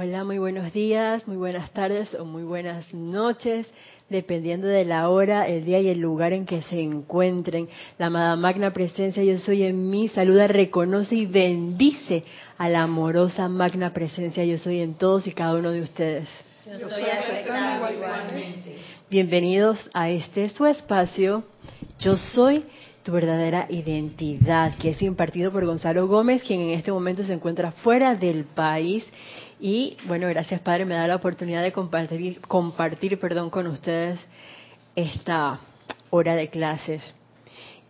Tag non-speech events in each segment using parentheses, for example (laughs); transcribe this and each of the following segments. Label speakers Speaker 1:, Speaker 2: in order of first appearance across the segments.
Speaker 1: Hola, muy buenos días, muy buenas tardes o muy buenas noches, dependiendo de la hora, el día y el lugar en que se encuentren. La amada magna presencia yo soy en mí, saluda, reconoce y bendice a la amorosa magna presencia yo soy en todos y cada uno de ustedes. Yo soy igualmente. Bienvenidos a este su espacio. Yo soy tu verdadera identidad, que es impartido por Gonzalo Gómez, quien en este momento se encuentra fuera del país. Y bueno, gracias Padre, me da la oportunidad de compartir, compartir perdón, con ustedes esta hora de clases.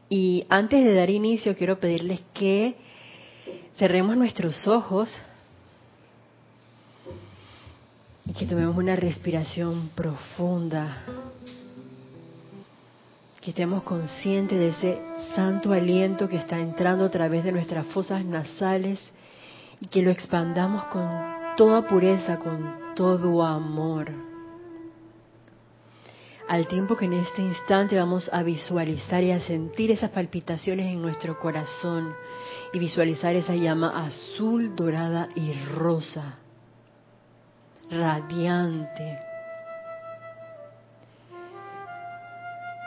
Speaker 1: Y antes de dar inicio, quiero pedirles que cerremos nuestros ojos y que tomemos una respiración profunda, que estemos conscientes de ese santo aliento que está entrando a través de nuestras fosas nasales y que lo expandamos con toda pureza, con todo amor. Al tiempo que en este instante vamos a visualizar y a sentir esas palpitaciones en nuestro corazón y visualizar esa llama azul, dorada y rosa, radiante,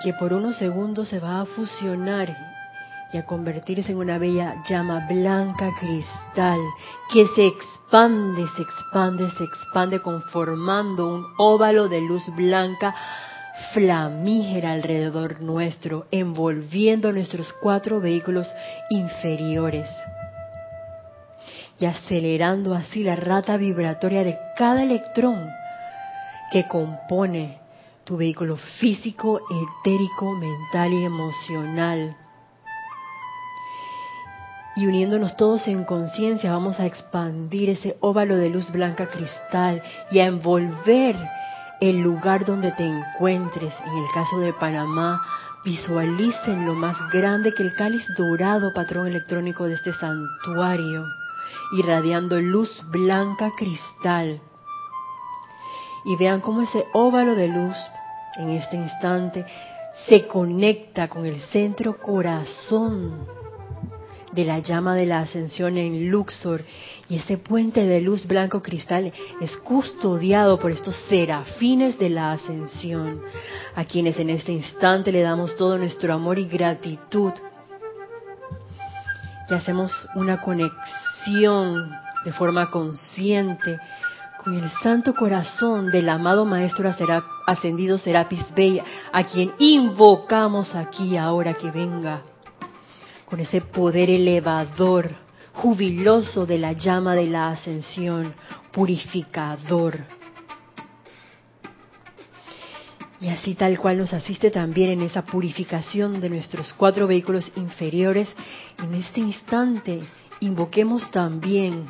Speaker 1: que por unos segundos se va a fusionar y a convertirse en una bella llama blanca cristal que se expande, se expande, se expande conformando un óvalo de luz blanca flamígera alrededor nuestro, envolviendo nuestros cuatro vehículos inferiores y acelerando así la rata vibratoria de cada electrón que compone tu vehículo físico, etérico, mental y emocional y uniéndonos todos en conciencia vamos a expandir ese óvalo de luz blanca cristal y a envolver el lugar donde te encuentres. En el caso de Panamá, visualicen lo más grande que el cáliz dorado, patrón electrónico de este santuario, irradiando luz blanca cristal. Y vean cómo ese óvalo de luz en este instante se conecta con el centro corazón de la llama de la ascensión en Luxor y ese puente de luz blanco cristal es custodiado por estos serafines de la ascensión, a quienes en este instante le damos todo nuestro amor y gratitud. Y hacemos una conexión de forma consciente con el santo corazón del amado Maestro Ascendido Serapis Bey, a quien invocamos aquí ahora que venga con ese poder elevador, jubiloso de la llama de la ascensión, purificador. Y así tal cual nos asiste también en esa purificación de nuestros cuatro vehículos inferiores, en este instante invoquemos también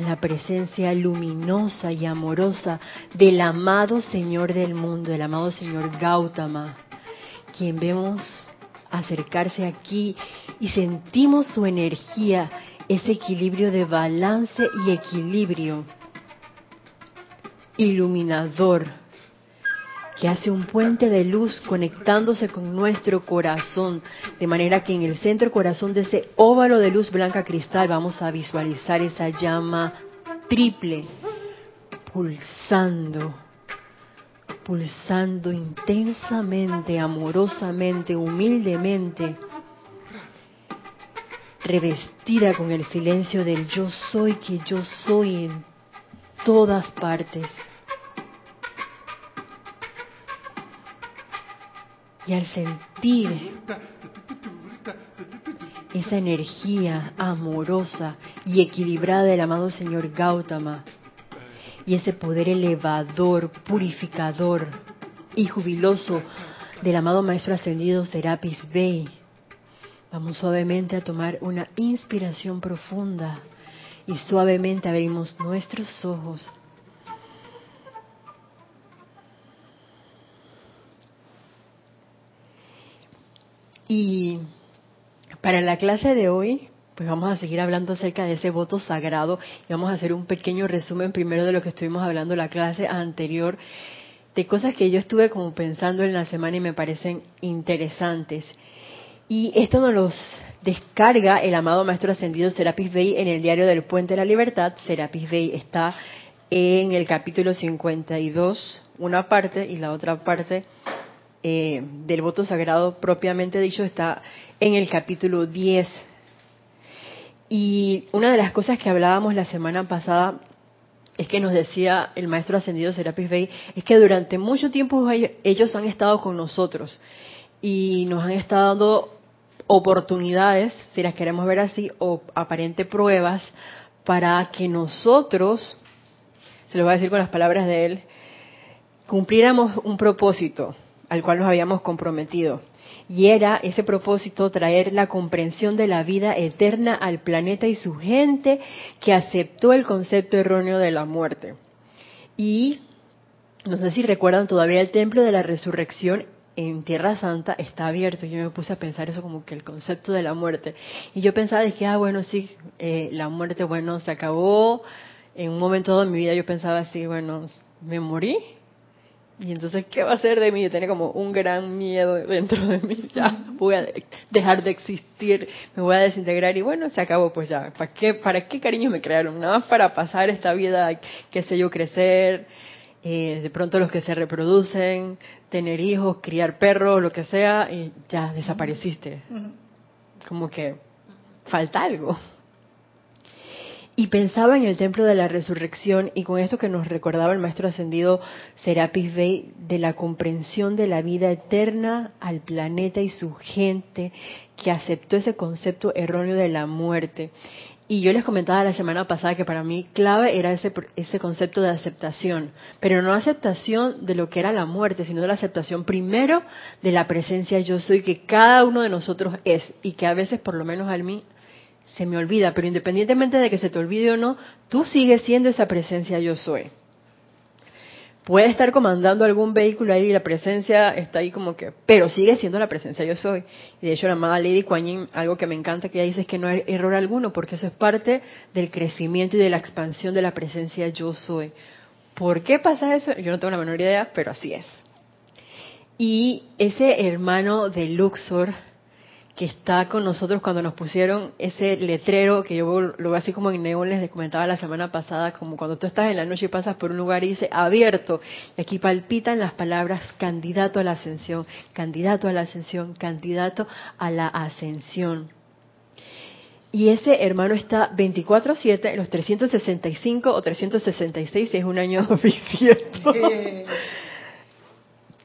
Speaker 1: la presencia luminosa y amorosa del amado Señor del mundo, el amado Señor Gautama, quien vemos acercarse aquí y sentimos su energía, ese equilibrio de balance y equilibrio iluminador que hace un puente de luz conectándose con nuestro corazón, de manera que en el centro corazón de ese óvalo de luz blanca cristal vamos a visualizar esa llama triple pulsando pulsando intensamente, amorosamente, humildemente, revestida con el silencio del yo soy que yo soy en todas partes. Y al sentir esa energía amorosa y equilibrada del amado Señor Gautama, y ese poder elevador, purificador y jubiloso del amado Maestro Ascendido Serapis Bey. Vamos suavemente a tomar una inspiración profunda y suavemente abrimos nuestros ojos. Y para la clase de hoy pues vamos a seguir hablando acerca de ese voto sagrado y vamos a hacer un pequeño resumen primero de lo que estuvimos hablando en la clase anterior, de cosas que yo estuve como pensando en la semana y me parecen interesantes. Y esto nos los descarga el amado Maestro Ascendido Serapis Bey en el diario del Puente de la Libertad. Serapis Bey está en el capítulo 52, una parte, y la otra parte eh, del voto sagrado propiamente dicho está en el capítulo 10. Y una de las cosas que hablábamos la semana pasada es que nos decía el maestro ascendido Serapis Bey, es que durante mucho tiempo ellos han estado con nosotros y nos han estado oportunidades, si las queremos ver así, o aparente pruebas para que nosotros, se lo voy a decir con las palabras de él, cumpliéramos un propósito al cual nos habíamos comprometido. Y era ese propósito traer la comprensión de la vida eterna al planeta y su gente que aceptó el concepto erróneo de la muerte. Y no sé si recuerdan todavía el templo de la resurrección en Tierra Santa está abierto. Yo me puse a pensar eso como que el concepto de la muerte. Y yo pensaba, que ah, bueno, sí, eh, la muerte, bueno, se acabó. En un momento de mi vida yo pensaba así, bueno, me morí. Y entonces, ¿qué va a ser de mí? Yo tenía como un gran miedo dentro de mí. Ya, voy a dejar de existir, me voy a desintegrar. Y bueno, se acabó, pues ya. ¿Para qué, para qué cariño me crearon? Nada más para pasar esta vida, qué sé yo, crecer eh, de pronto los que se reproducen, tener hijos, criar perros, lo que sea, y ya desapareciste. Como que falta algo. Y pensaba en el templo de la resurrección y con esto que nos recordaba el maestro ascendido Serapis Bey de la comprensión de la vida eterna al planeta y su gente que aceptó ese concepto erróneo de la muerte. Y yo les comentaba la semana pasada que para mí clave era ese, ese concepto de aceptación, pero no aceptación de lo que era la muerte, sino de la aceptación primero de la presencia yo soy que cada uno de nosotros es y que a veces, por lo menos a mí, se me olvida, pero independientemente de que se te olvide o no, tú sigues siendo esa presencia yo soy puede estar comandando algún vehículo ahí y la presencia está ahí como que, pero sigue siendo la presencia yo soy. Y de hecho la amada Lady Kuan algo que me encanta que ella dice es que no hay error alguno, porque eso es parte del crecimiento y de la expansión de la presencia yo soy. ¿Por qué pasa eso? Yo no tengo la menor idea, pero así es. Y ese hermano de Luxor, que está con nosotros cuando nos pusieron ese letrero que yo lo veo así como en neón les comentaba la semana pasada, como cuando tú estás en la noche y pasas por un lugar y dice abierto, y aquí palpitan las palabras candidato a la ascensión, candidato a la ascensión, candidato a la ascensión. Y ese hermano está 24/7, los 365 o 366, si es un año (laughs) bisiesto.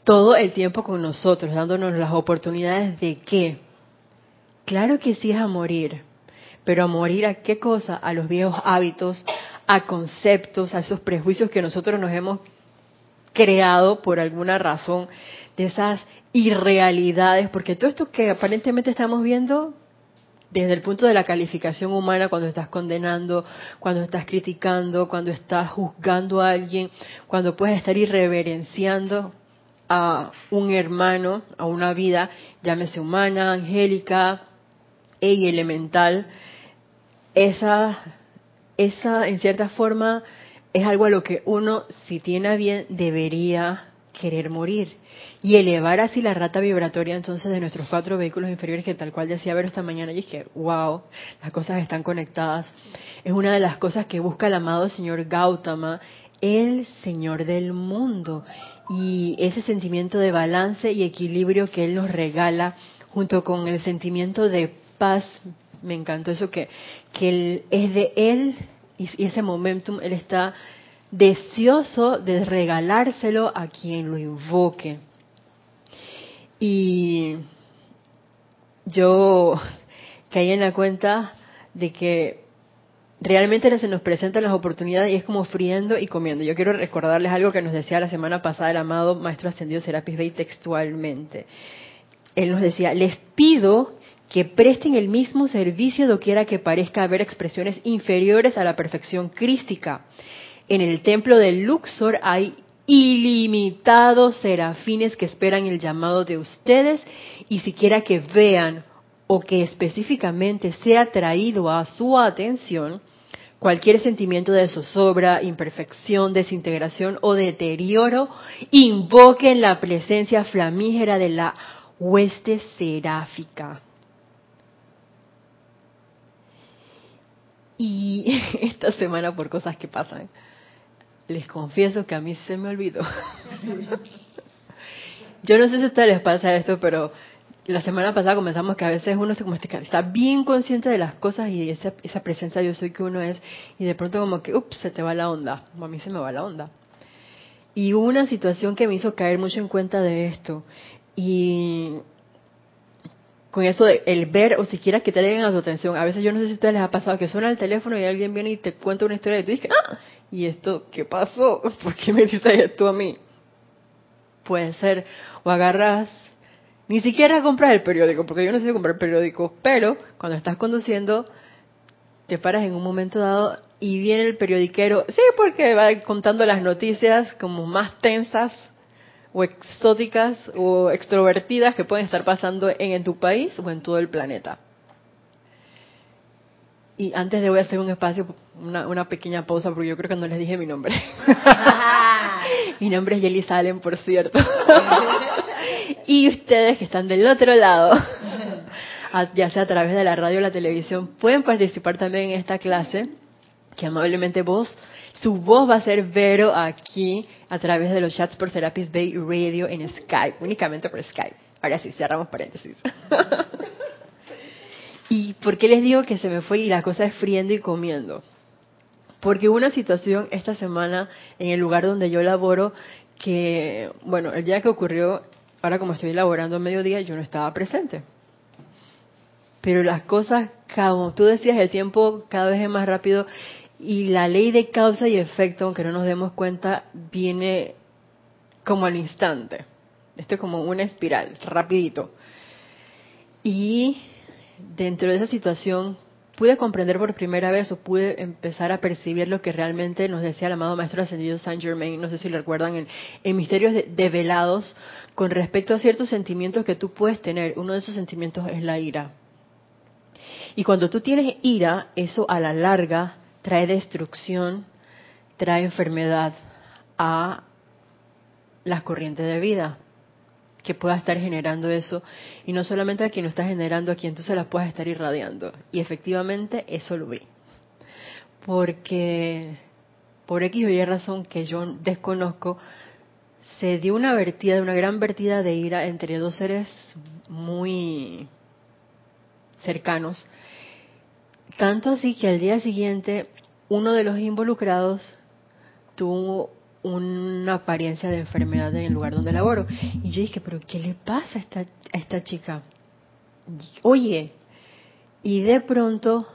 Speaker 1: Todo el tiempo con nosotros, dándonos las oportunidades de qué? Claro que sí es a morir, pero a morir a qué cosa? A los viejos hábitos, a conceptos, a esos prejuicios que nosotros nos hemos creado por alguna razón, de esas irrealidades, porque todo esto que aparentemente estamos viendo desde el punto de la calificación humana, cuando estás condenando, cuando estás criticando, cuando estás juzgando a alguien, cuando puedes estar irreverenciando a un hermano, a una vida, llámese humana, angélica, y elemental, esa, esa en cierta forma es algo a lo que uno, si tiene bien, debería querer morir y elevar así la rata vibratoria entonces de nuestros cuatro vehículos inferiores que tal cual decía ver esta mañana y dije, wow, las cosas están conectadas. Es una de las cosas que busca el amado señor Gautama, el señor del mundo y ese sentimiento de balance y equilibrio que él nos regala junto con el sentimiento de paz, me encantó eso que, que es de él y, ese momentum, él está deseoso de regalárselo a quien lo invoque. Y yo caí en la cuenta de que realmente se nos presentan las oportunidades y es como friendo y comiendo. Yo quiero recordarles algo que nos decía la semana pasada el amado Maestro Ascendido Serapis Bey textualmente. Él nos decía, les pido que presten el mismo servicio doquiera que parezca haber expresiones inferiores a la perfección crística. En el templo de Luxor hay ilimitados serafines que esperan el llamado de ustedes y siquiera que vean o que específicamente sea traído a su atención cualquier sentimiento de zozobra, imperfección, desintegración o deterioro, invoquen la presencia flamígera de la hueste seráfica Y (laughs) esta semana por cosas que pasan, les confieso que a mí se me olvidó. (laughs) Yo no sé si a ustedes les pasa esto, pero la semana pasada comenzamos que a veces uno se como está bien consciente de las cosas y esa, esa presencia yo soy que uno es y de pronto como que, ups, se te va la onda. a mí se me va la onda. Y hubo una situación que me hizo caer mucho en cuenta de esto. Y con eso de el ver o siquiera que te den a tu atención. A veces yo no sé si a ustedes les ha pasado que suena el teléfono y alguien viene y te cuenta una historia y tú dices, ah, ¿y esto qué pasó? (laughs) ¿Por qué me dices esto a mí? Puede ser, o agarras, ni siquiera compras el periódico, porque yo no sé comprar periódico, pero cuando estás conduciendo, te paras en un momento dado y viene el periodiquero, sí, porque va contando las noticias como más tensas o exóticas o extrovertidas que pueden estar pasando en, tu país o en todo el planeta. Y antes de voy a hacer un espacio, una, una, pequeña pausa, porque yo creo que no les dije mi nombre. (laughs) mi nombre es Yeli Salen, por cierto. y ustedes que están del otro lado, ya sea a través de la radio o la televisión, pueden participar también en esta clase, que amablemente vos su voz va a ser Vero aquí a través de los chats por Serapis Bay Radio en Skype, únicamente por Skype. Ahora sí, cerramos paréntesis. (laughs) ¿Y por qué les digo que se me fue y la cosa es friendo y comiendo? Porque hubo una situación esta semana en el lugar donde yo laboro que, bueno, el día que ocurrió, ahora como estoy laborando a mediodía, yo no estaba presente. Pero las cosas, como tú decías, el tiempo cada vez es más rápido y la ley de causa y efecto, aunque no nos demos cuenta, viene como al instante. Esto es como una espiral, rapidito. Y dentro de esa situación pude comprender por primera vez o pude empezar a percibir lo que realmente nos decía el amado Maestro Ascendido Saint Germain, no sé si lo recuerdan, en, Misterios Develados, con respecto a ciertos sentimientos que tú puedes tener. Uno de esos sentimientos es la ira. Y cuando tú tienes ira, eso a la larga trae destrucción, trae enfermedad a las corrientes de vida que pueda estar generando eso y no solamente a quien lo está generando, a quien tú se las puedas estar irradiando. Y efectivamente eso lo vi. Porque por X o Y razón que yo desconozco, se dio una vertida, una gran vertida de ira entre dos seres muy cercanos tanto así que al día siguiente uno de los involucrados tuvo una apariencia de enfermedad en el lugar donde laboro. Y yo dije, pero ¿qué le pasa a esta, a esta chica? Oye, y de pronto,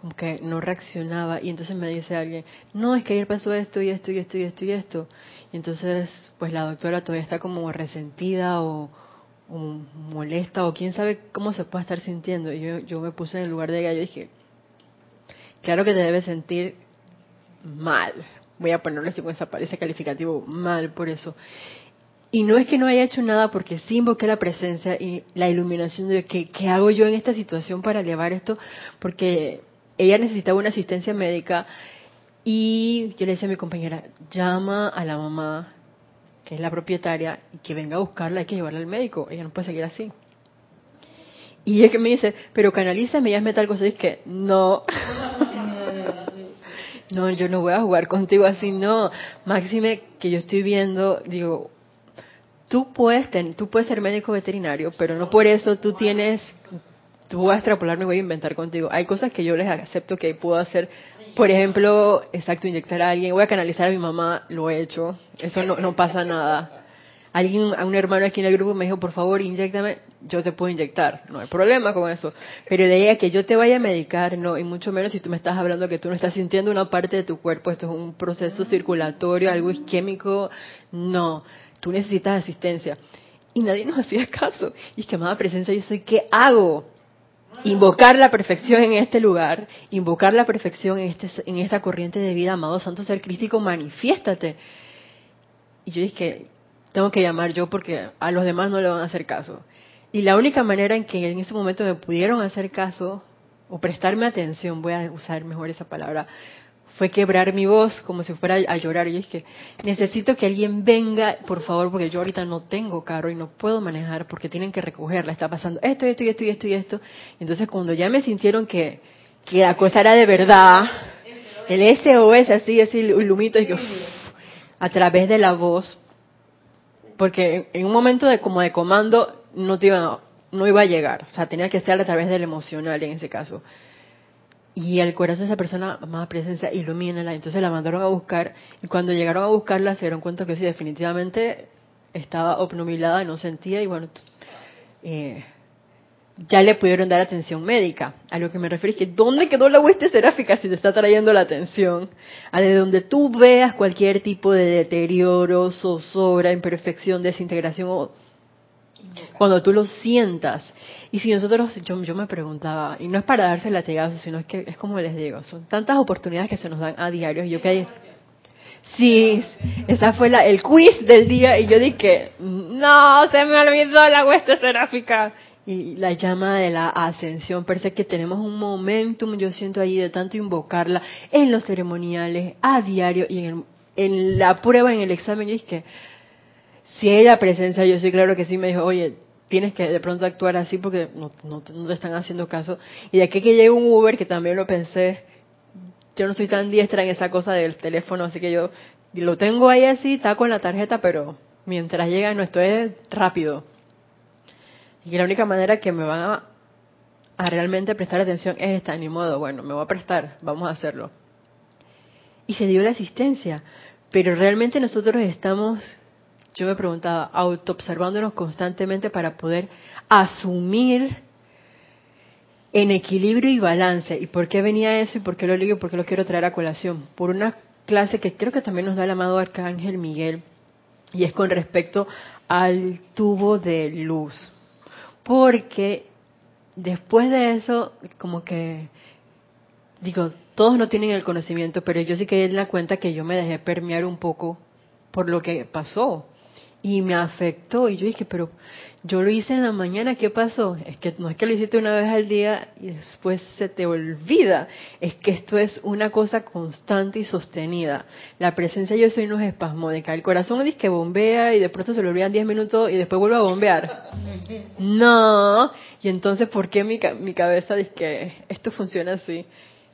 Speaker 1: como que no reaccionaba, y entonces me dice alguien, no, es que ayer pasó esto y esto y esto y esto y esto. Y entonces, pues la doctora todavía está como resentida o, molesta o quién sabe cómo se puede estar sintiendo. Y yo, yo me puse en el lugar de ella y dije, claro que te debes sentir mal. Voy a ponerle así esa, ese calificativo, mal por eso. Y no es que no haya hecho nada porque sí invoqué la presencia y la iluminación de que, qué hago yo en esta situación para elevar esto, porque ella necesitaba una asistencia médica y yo le decía a mi compañera, llama a la mamá que es la propietaria, y que venga a buscarla, hay que llevarla al médico, ella no puede seguir así. Y ella que me dice, pero canalízame y hazme tal cosa, y es que no. (laughs) no, yo no voy a jugar contigo así, no. Máxime que yo estoy viendo, digo, tú puedes, tú puedes ser médico veterinario, pero no por eso tú tienes, tú vas a extrapolar, me voy a inventar contigo. Hay cosas que yo les acepto que puedo hacer por ejemplo, exacto, inyectar a alguien, voy a canalizar a mi mamá, lo he hecho, eso no, no pasa nada. Alguien, a un hermano aquí en el grupo me dijo, por favor, inyectame, yo te puedo inyectar, no hay problema con eso. Pero de ahí a que yo te vaya a medicar, no, y mucho menos si tú me estás hablando que tú no estás sintiendo una parte de tu cuerpo, esto es un proceso circulatorio, algo isquémico, no, tú necesitas asistencia. Y nadie nos hacía caso. Y es que, amada presencia, yo soy, ¿qué hago? invocar la perfección en este lugar, invocar la perfección en, este, en esta corriente de vida, amado Santo Ser Crístico, manifiéstate. Y yo dije, tengo que llamar yo porque a los demás no le van a hacer caso. Y la única manera en que en ese momento me pudieron hacer caso o prestarme atención, voy a usar mejor esa palabra, fue quebrar mi voz como si fuera a llorar. Y es que necesito que alguien venga, por favor, porque yo ahorita no tengo carro y no puedo manejar porque tienen que recogerla. Está pasando esto, esto y esto y esto y esto. Entonces, cuando ya me sintieron que que la cosa era de verdad. El SOS así, así, el humito, y a través de la voz, porque en un momento de como de comando no te iba, no iba a llegar, o sea, tenía que ser a través del emocional en ese caso. Y el corazón de esa persona, más presencia, ilumínala. Entonces la mandaron a buscar y cuando llegaron a buscarla se dieron cuenta que sí, definitivamente estaba obnubilada, no sentía y bueno, eh, ya le pudieron dar atención médica. A lo que me refiero es que ¿dónde quedó la hueste seráfica si te está trayendo la atención? A de donde tú veas cualquier tipo de deterioro, zozobra, imperfección, desintegración o cuando tú lo sientas. Y si nosotros, yo, yo me preguntaba, y no es para darse latigazos, sino es que es como les digo, son tantas oportunidades que se nos dan a diario. Y yo que Sí, esa fue la, el quiz del día y yo dije, no, se me olvidó la hueste seráfica y la llama de la ascensión. Parece que tenemos un momentum, yo siento ahí de tanto invocarla en los ceremoniales, a diario y en, en la prueba, en el examen. Yo dije, si hay la presencia, yo sí, claro que sí, me dijo, oye, tienes que de pronto actuar así porque no, no, te están haciendo caso. Y de aquí que llegue un Uber, que también lo pensé, yo no soy tan diestra en esa cosa del teléfono, así que yo lo tengo ahí así, está con la tarjeta, pero mientras llega no estoy rápido y la única manera que me van a, realmente prestar atención es esta, ni modo, bueno, me voy a prestar, vamos a hacerlo. Y se dio la asistencia, pero realmente nosotros estamos, yo me preguntaba, autoobservándonos constantemente para poder asumir en equilibrio y balance. ¿Y por qué venía eso y por qué lo digo y por qué lo quiero traer a colación? Por una clase que creo que también nos da el amado Arcángel Miguel y es con respecto al tubo de luz porque después de eso, como que, digo, todos no tienen el conocimiento, pero yo sí que en la cuenta que yo me dejé permear un poco por lo que pasó y me afectó y yo dije, pero yo lo hice en la mañana, ¿qué pasó? Es que no es que lo hiciste una vez al día y después se te olvida, es que esto es una cosa constante y sostenida. La presencia yo soy no es espasmódica, el corazón dice que bombea y de pronto se lo olvidan 10 minutos y después vuelve a bombear. No, y entonces ¿por qué mi, mi cabeza dice que esto funciona así?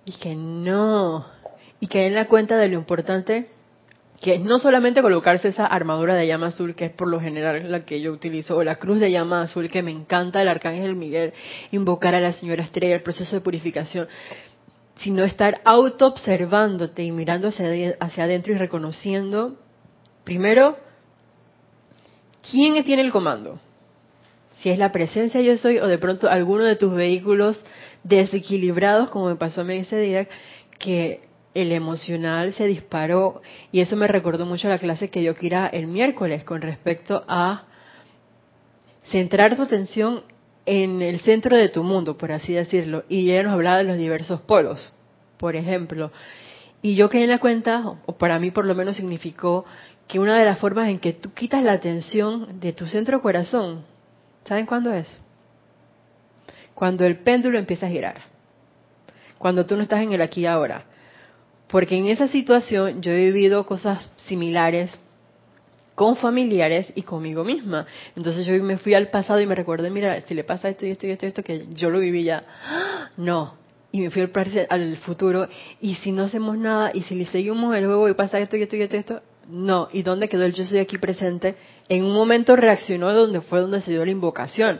Speaker 1: Y que no, y que en la cuenta de lo importante que es no solamente colocarse esa armadura de llama azul, que es por lo general la que yo utilizo, o la cruz de llama azul, que me encanta el arcángel Miguel, invocar a la señora estrella, el proceso de purificación, sino estar auto-observándote y mirando hacia, hacia adentro y reconociendo, primero, quién tiene el comando. Si es la presencia yo soy o de pronto alguno de tus vehículos desequilibrados, como me pasó a mí ese día, que el emocional se disparó y eso me recordó mucho la clase que yo quiera el miércoles con respecto a centrar tu atención en el centro de tu mundo, por así decirlo, y ella nos hablaba de los diversos polos, por ejemplo. Y yo quedé en la cuenta, o para mí por lo menos significó, que una de las formas en que tú quitas la atención de tu centro corazón, ¿saben cuándo es? Cuando el péndulo empieza a girar. Cuando tú no estás en el aquí y ahora. Porque en esa situación yo he vivido cosas similares con familiares y conmigo misma. Entonces yo me fui al pasado y me recordé, mira, si le pasa esto y esto y esto y esto, que yo lo viví ya. (gasps) No. Y me fui al, al futuro. Y si no hacemos nada, y si le seguimos el juego y pasa esto y esto y esto y esto, no. ¿Y dónde quedó el yo soy aquí presente? En un momento reaccionó donde fue donde se dio la invocación.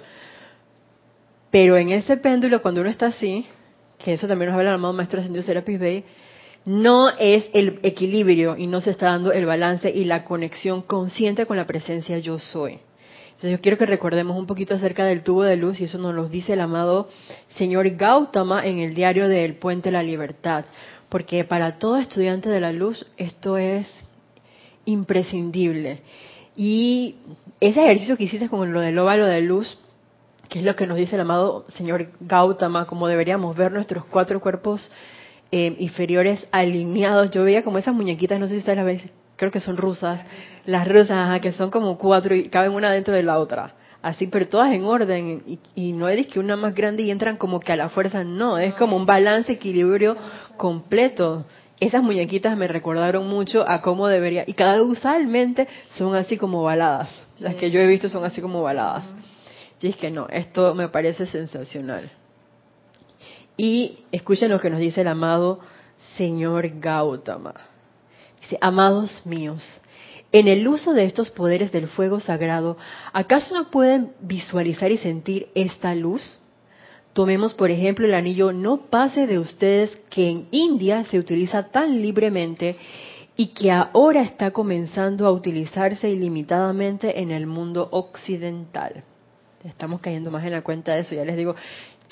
Speaker 1: Pero en ese péndulo, cuando uno está así, que eso también nos habla el amado maestro ascendido Serapis Bey, no es el equilibrio y no se está dando el balance y la conexión consciente con la presencia yo soy. Entonces yo quiero que recordemos un poquito acerca del tubo de luz y eso nos lo dice el amado señor Gautama en el diario del Puente de la Libertad, porque para todo estudiante de la luz esto es imprescindible. Y ese ejercicio que hiciste con lo del óvalo de luz, que es lo que nos dice el amado señor Gautama, como deberíamos ver nuestros cuatro cuerpos eh, inferiores alineados. Yo veía como esas muñequitas, no sé si ustedes las ven, creo que son rusas, las rusas, que son como cuatro y caben una dentro de la otra. Así, pero todas en orden. Y, no es que una más grande y entran como que a la fuerza, no, es como un balance, equilibrio completo. Esas muñequitas me recordaron mucho a cómo debería, y cada usualmente son así como baladas. Las que yo he visto son así como baladas. Y es que no, esto me parece sensacional. Y escuchen lo que nos dice el amado señor Gautama. Dice, amados míos, en el uso de estos poderes del fuego sagrado, ¿acaso no pueden visualizar y sentir esta luz? Tomemos, por ejemplo, el anillo no pase de ustedes que en India se utiliza tan libremente y que ahora está comenzando a utilizarse ilimitadamente en el mundo occidental. Estamos cayendo más en la cuenta de eso. Ya les digo,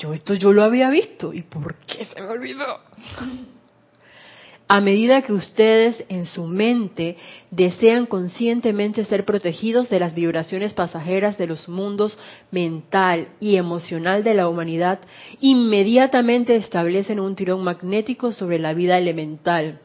Speaker 1: yo esto yo lo había visto y ¿por qué se me olvidó? A medida que ustedes en su mente desean conscientemente ser protegidos de las vibraciones pasajeras de los mundos mental y emocional de la humanidad, inmediatamente establecen un tirón magnético sobre la vida elemental.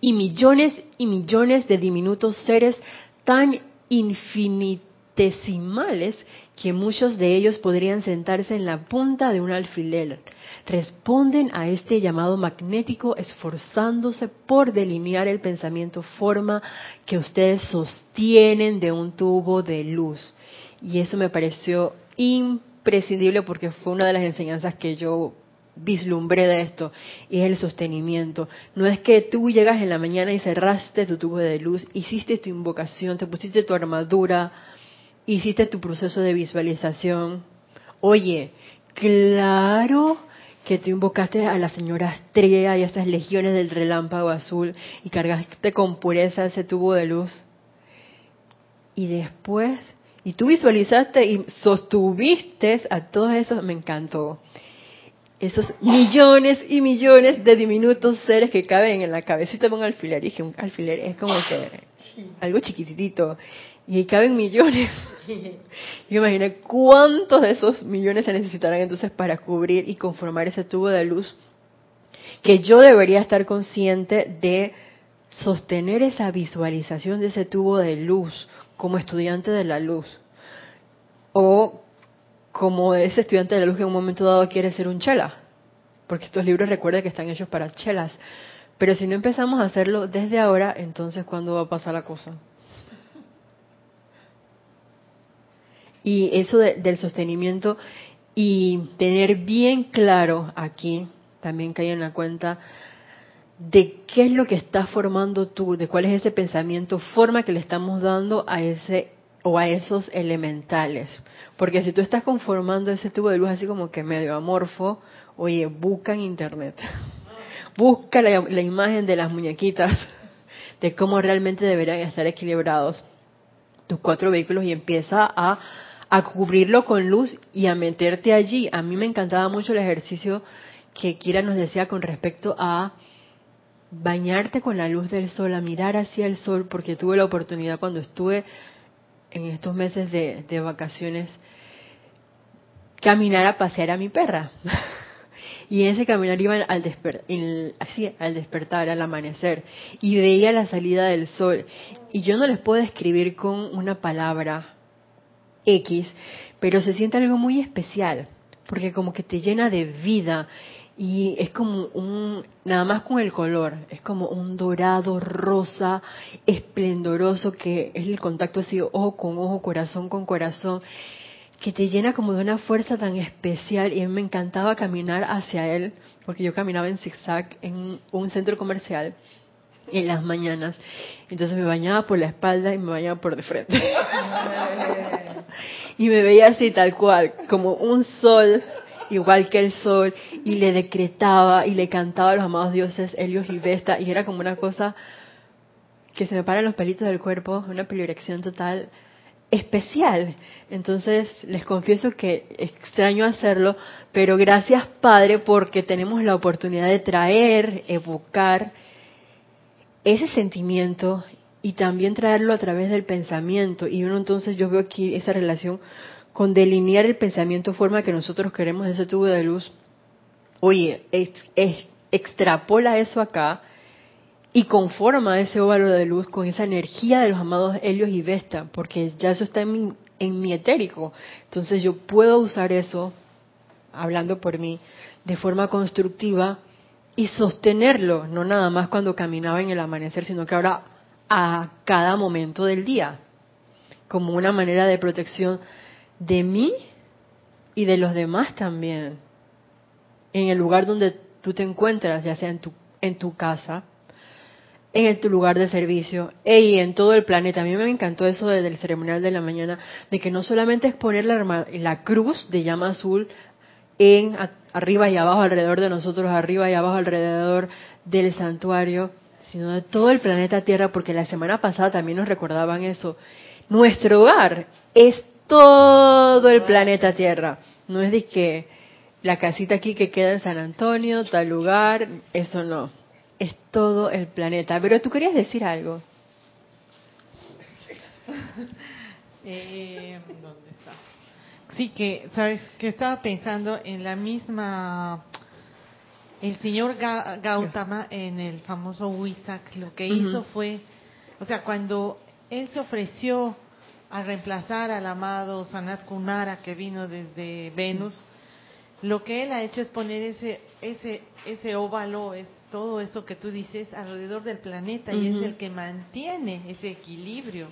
Speaker 1: Y millones y millones de diminutos seres tan infinitos decimales que muchos de ellos podrían sentarse en la punta de un alfiler. Responden a este llamado magnético esforzándose por delinear el pensamiento forma que ustedes sostienen de un tubo de luz. Y eso me pareció imprescindible porque fue una de las enseñanzas que yo vislumbré de esto y es el sostenimiento. No es que tú llegas en la mañana y cerraste tu tubo de luz, hiciste tu invocación, te pusiste tu armadura, hiciste tu proceso de visualización. Oye, claro que tú invocaste a la señora Estrella y a esas legiones del relámpago azul y cargaste con pureza ese tubo de luz. Y después, y tú visualizaste y sostuviste a todos esos, me encantó. Esos millones y millones de diminutos seres que caben en la cabecita de un alfiler. Y dije, un alfiler es como que algo chiquitito y ahí caben millones. (laughs) Yo imaginé cuántos de esos millones se necesitarán entonces para cubrir y conformar ese tubo de luz que yo debería estar consciente de sostener esa visualización de ese tubo de luz como estudiante de la luz o como ese estudiante de la luz que en un momento dado quiere ser un chela porque estos libros recuerden que están hechos para chelas pero si no empezamos a hacerlo desde ahora entonces ¿cuándo va a pasar la cosa? Y eso del sostenimiento y tener bien claro aquí, también hay en la cuenta, de qué es lo que estás formando tú, de cuál es ese pensamiento, forma que le estamos dando a ese o a esos elementales. Porque si tú estás conformando ese tubo de luz así como que medio amorfo, oye, busca en internet. (laughs) Busca la, la imagen de las muñequitas, (laughs) de cómo realmente deberían estar equilibrados tus cuatro vehículos y empieza a a cubrirlo con luz y a meterte allí. A mí me encantaba mucho el ejercicio que Kira nos decía con respecto a bañarte con la luz del sol, a mirar hacia el sol, porque tuve la oportunidad cuando estuve en estos meses de, vacaciones, caminar a pasear a mi perra. (laughs) y en ese caminar iba al, así, al despertar, al amanecer, y veía la salida del sol. Y yo no les puedo describir con una palabra X, pero se siente algo muy especial, porque como que te llena de vida y es como un, nada más con el color, es como un dorado rosa esplendoroso que es el contacto así ojo con ojo, corazón con corazón, que te llena como de una fuerza tan especial y a mí me encantaba caminar hacia él, porque yo caminaba en zigzag en un centro comercial en las mañanas, entonces me bañaba por la espalda y me bañaba por de frente. (laughs) y me veía así tal cual, como un sol, igual que el sol, y le decretaba y le cantaba a los amados dioses Helios y Vesta, y era como una cosa que se me paran los pelitos del cuerpo, una pelorección total especial. Entonces, les confieso que extraño hacerlo, pero gracias Padre porque tenemos la oportunidad de traer, evocar ese sentimiento y también traerlo a través del pensamiento. Y uno entonces yo veo aquí esa relación con delinear el pensamiento forma que nosotros queremos ese tubo de luz. Oye, extrapola eso acá y conforma ese óvalo de luz con esa energía de los amados Helios y Vesta, porque ya eso está en mi, en mi etérico. Entonces yo puedo usar eso, hablando por mí, de forma constructiva y sostenerlo, no nada más cuando caminaba en el amanecer, sino que ahora a cada momento del día, como una manera de protección de mí y de los demás también. en el lugar donde tú te encuentras, ya sea en tu, en tu casa, en tu lugar de servicio y en todo el planeta. A mí me encantó eso desde el ceremonial de la mañana, de que no solamente es poner la, la cruz de llama azul en arriba y abajo alrededor de nosotros, arriba y abajo alrededor del santuario, sino de todo el planeta Tierra, porque la semana pasada también nos recordaban eso. Nuestro hogar es todo el planeta Tierra. No es de que la casita aquí que queda en San Antonio, tal lugar, eso no. Es todo el planeta. Pero tú querías decir algo. (laughs)
Speaker 2: Eh, ¿Dónde está? Sí, que, ¿sabes? Que estaba pensando en la misma. El señor Gautama en el famoso Wisak lo que hizo fue. O sea, cuando él se ofreció a reemplazar al amado Sanat Kumara que vino desde Venus, lo que él ha hecho es poner ese ese ese óvalo, es todo eso que tú dices alrededor del planeta y es el que mantiene ese equilibrio.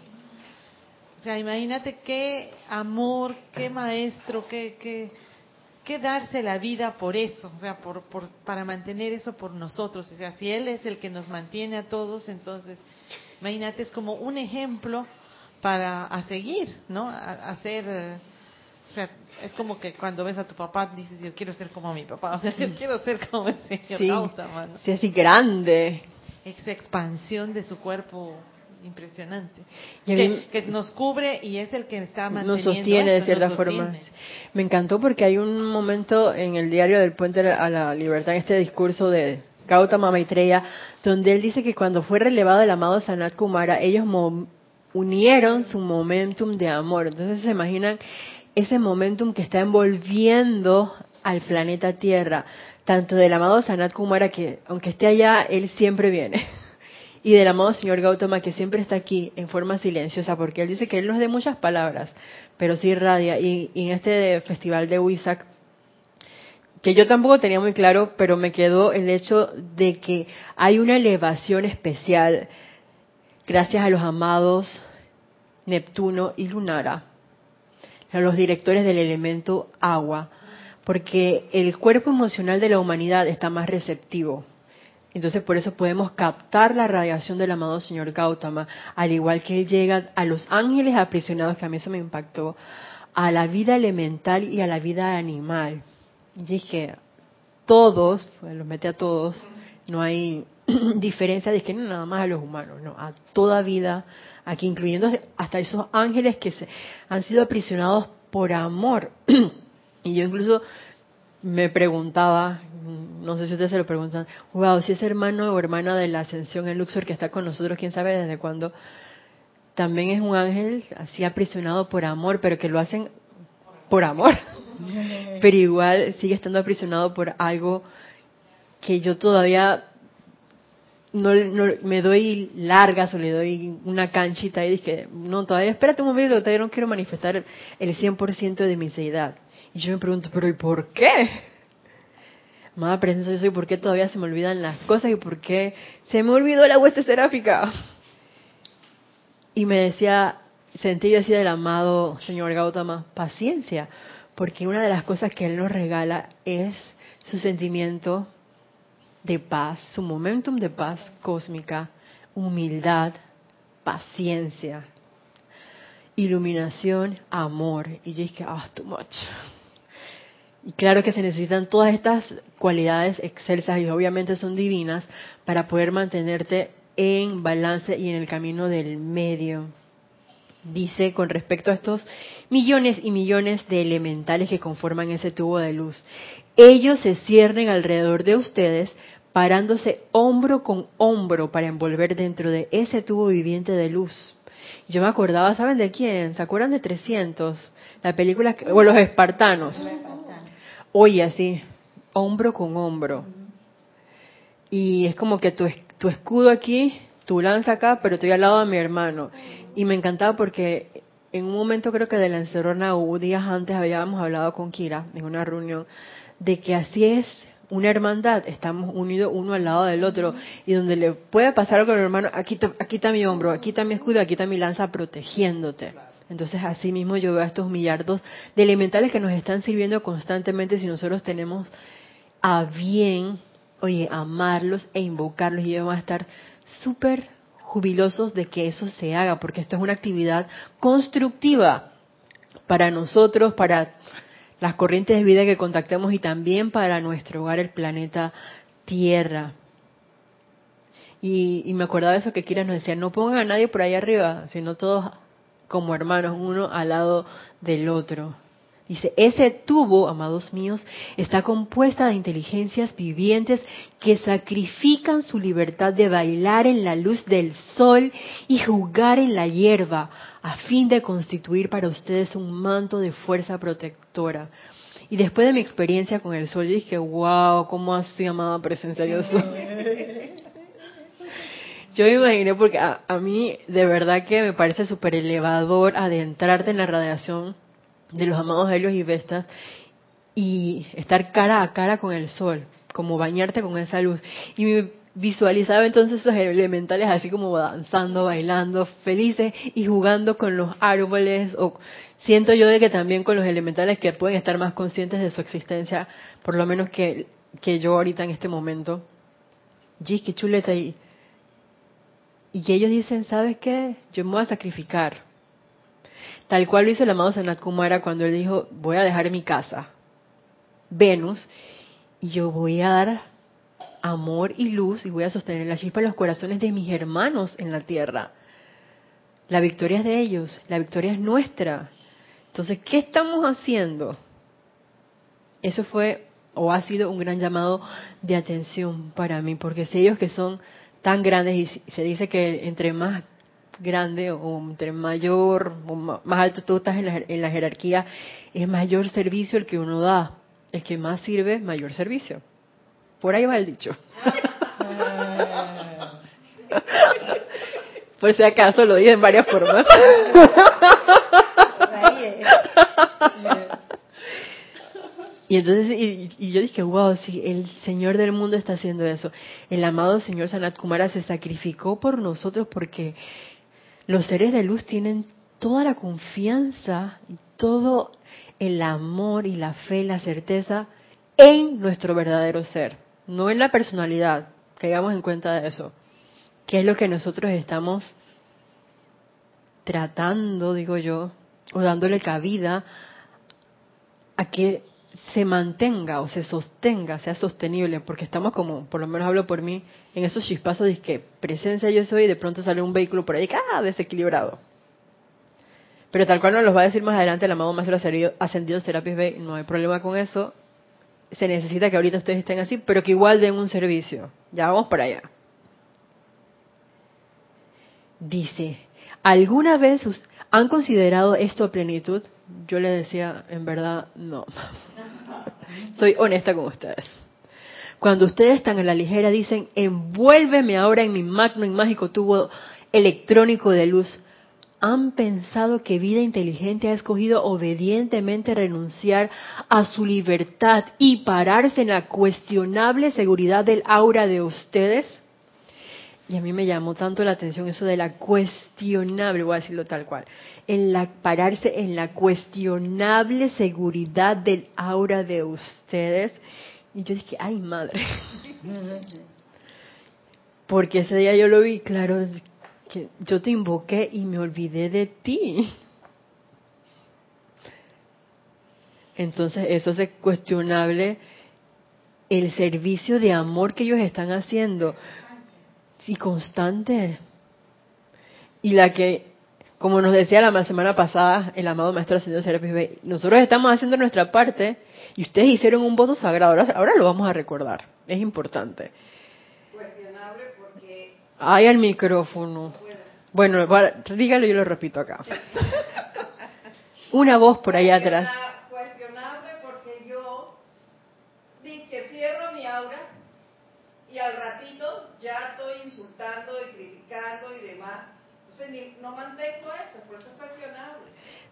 Speaker 2: O sea, imagínate qué amor, qué maestro, qué qué qué darse la vida por eso, o sea, por, por para mantener eso por nosotros. O sea, si él es el que nos mantiene a todos, entonces imagínate es como un ejemplo para a seguir, ¿no? A, hacer, eh, o sea, es como que cuando ves a tu papá dices, yo quiero ser como mi papá, o sea, yo quiero ser como el señor
Speaker 1: sí, Sí, así grande.
Speaker 2: Esa expansión de su cuerpo impresionante. Que, que, nos cubre y es el que está manteniendo.
Speaker 1: Nos sostiene de cierta forma. Me encantó porque hay un momento en el diario del Puente a la Libertad, en este discurso de Gautama Maitreya, donde él dice que cuando fue relevado el amado Sanat Kumara, ellos unieron su momentum de amor. Entonces se imaginan ese momentum que está envolviendo al planeta Tierra, tanto del amado Sanat Kumara, que aunque esté allá, él siempre viene, y del amado señor Gautama, que siempre está aquí en forma silenciosa, porque él dice que él no es de muchas palabras, pero sí radia. Y, en este festival de Huizac, que yo tampoco tenía muy claro, pero me quedó el hecho de que hay una elevación especial gracias a los amados Neptuno y Lunara, a los directores del elemento agua, porque el cuerpo emocional de la humanidad está más receptivo. Entonces por eso podemos captar la radiación del amado señor Gautama, al igual que él llega a los ángeles aprisionados, que a mí eso me impactó, a la vida elemental y a la vida animal. Y dije, todos, pues los mete a todos, no hay (clears throat) diferencia de que no nada más a los humanos, no, a toda vida, aquí incluyendo hasta esos ángeles que se, han sido aprisionados por amor. (clears throat) y yo incluso me preguntaba, no sé si ustedes se lo preguntan, wow, si ese hermano o hermana de la ascensión en Luxor que está con nosotros, quién sabe desde cuándo, también es un ángel así aprisionado por amor, pero que lo hacen por amor. (laughs) pero igual sigue estando aprisionado por algo que yo todavía no, me doy largas o le doy una canchita y dije, no, todavía espérate un momento, todavía no quiero manifestar el 100% de mi seidad. Y yo me pregunto, pero ¿y por qué? Amada presencia, yo soy, ¿por qué todavía se me olvidan las cosas y por qué se me olvidó la hueste seráfica? Y me decía, sentí yo así del amado señor Gautama, paciencia, porque una de las cosas que él nos regala es su sentimiento de paz, su momentum de paz cósmica, humildad, paciencia, iluminación, amor. Y yo dije, ah, too much. Y claro que se necesitan todas estas cualidades excelsas y obviamente son divinas para poder mantenerte en balance y en el camino del medio. Dice con respecto a estos millones y millones de elementales que conforman ese tubo de luz. Ellos se ciernen alrededor de ustedes, parándose hombro con hombro para envolver dentro de ese tubo viviente de luz. Yo me acordaba, ¿saben de quién? ¿Se acuerdan de 300? La película, o los espartanos. Oye, así, hombro con hombro. Y es como que tu, tu escudo aquí, tu lanza acá, pero estoy al lado de mi hermano. Y me encantaba porque en un momento creo que de la encerrona o días antes habíamos hablado con Kira en una reunión de que así es una hermandad, estamos unidos uno al lado del otro y donde le puede pasar algo al hermano, aquí, aquí está mi hombro, aquí está mi escudo, aquí está mi lanza protegiéndote. Entonces así mismo yo veo a estos millardos de elementales que nos están sirviendo constantemente si nosotros tenemos a bien, oye, amarlos e invocarlos y ellos van a estar súper jubilosos de que eso se haga, porque esto es una actividad constructiva para nosotros, para las corrientes de vida que contactemos y también para nuestro hogar, el planeta Tierra. Y, me acordaba de eso que Kira nos decía, no pongan a nadie por ahí arriba, sino todos como hermanos, uno al lado del otro. Dice, ese tubo, amados míos, está compuesta de inteligencias vivientes que sacrifican su libertad de bailar en la luz del sol y jugar en la hierba, a fin de constituir para ustedes un manto de fuerza protectora. Y después de mi experiencia con el sol, dije, wow, ¿cómo así, amada presencia de Dios? (laughs) Yo me imaginé porque a, mí de verdad que me parece súper elevador adentrarte en la radiación de los amados Helios y Vestas y estar cara a cara con el sol, como bañarte con esa luz. Y me visualizaba entonces esos elementales así como danzando, bailando, felices y jugando con los árboles o siento yo de que también con los elementales que pueden estar más conscientes de su existencia, por lo menos que, que yo ahorita en este momento. Gis, qué chuleta y ellos dicen, ¿sabes qué? Yo me voy a sacrificar Tal cual lo hizo el amado Sanat Kumara cuando él dijo, voy a dejar mi casa, Venus, y yo voy a dar amor y luz y voy a sostener la chispa en los corazones de mis hermanos en la tierra. La victoria es de ellos, la victoria es nuestra. Entonces, ¿qué estamos haciendo? Eso fue o ha sido un gran llamado de atención para mí, porque si ellos que son tan grandes y se dice que entre más grande o entre mayor o más alto tú estás en la, en la jerarquía, es mayor servicio el que uno da. El que más sirve, mayor servicio. Por ahí va el dicho. (laughs) Por si acaso lo dije en varias formas. (laughs) Y entonces, y, yo dije, wow, si el Señor del mundo está haciendo eso. El amado Señor Sanat Kumara se sacrificó por nosotros porque los seres de luz tienen toda la confianza todo el amor y la fe la certeza en nuestro verdadero ser, no en la personalidad. Caigamos en cuenta de eso. ¿Qué es lo que nosotros estamos tratando, digo yo, o dándole cabida a que se mantenga o se sostenga, sea sostenible, porque estamos como, por lo menos hablo por mí, en esos chispazos de que presencia yo soy y de pronto sale un vehículo por ahí, ¡ah! desequilibrado. Pero tal cual nos los va a decir más adelante el amado Maestro Ascendido Serapis Bay, no hay problema con eso. Se necesita que ahorita ustedes estén así, pero que igual den un servicio. Ya vamos para allá. Dice, ¿alguna vez han considerado esto a plenitud? Yo le decía, en verdad, no. Soy honesta con ustedes. Cuando ustedes están en la ligera dicen, envuélveme ahora en mi magno y mágico tubo electrónico de luz, han pensado que vida inteligente ha escogido obedientemente renunciar a su libertad y pararse en la cuestionable seguridad del aura de ustedes? Y a mí me llamó tanto la atención eso de la cuestionable, voy a decirlo tal cual, en la pararse en la cuestionable seguridad del aura de ustedes. Y yo dije, ay madre. (laughs) Porque ese día yo lo vi, claro, que yo te invoqué y me olvidé de ti. Entonces eso es cuestionable el servicio de amor que ellos están haciendo y constante. Y la que, como nos decía la semana pasada el amado Maestro Ascendido Serapis Bey, nosotros estamos haciendo nuestra parte y ustedes hicieron un voto sagrado. Ahora, lo vamos a recordar. Es importante. Cuestionable porque... Hay al micrófono. Bueno, dígalo, yo lo repito acá. (laughs) Una voz por ahí atrás.
Speaker 3: Cuestionable porque yo que cierro mi aura y al ratito ya y criticando y demás. Entonces no mantengo eso, por eso es cuestionable.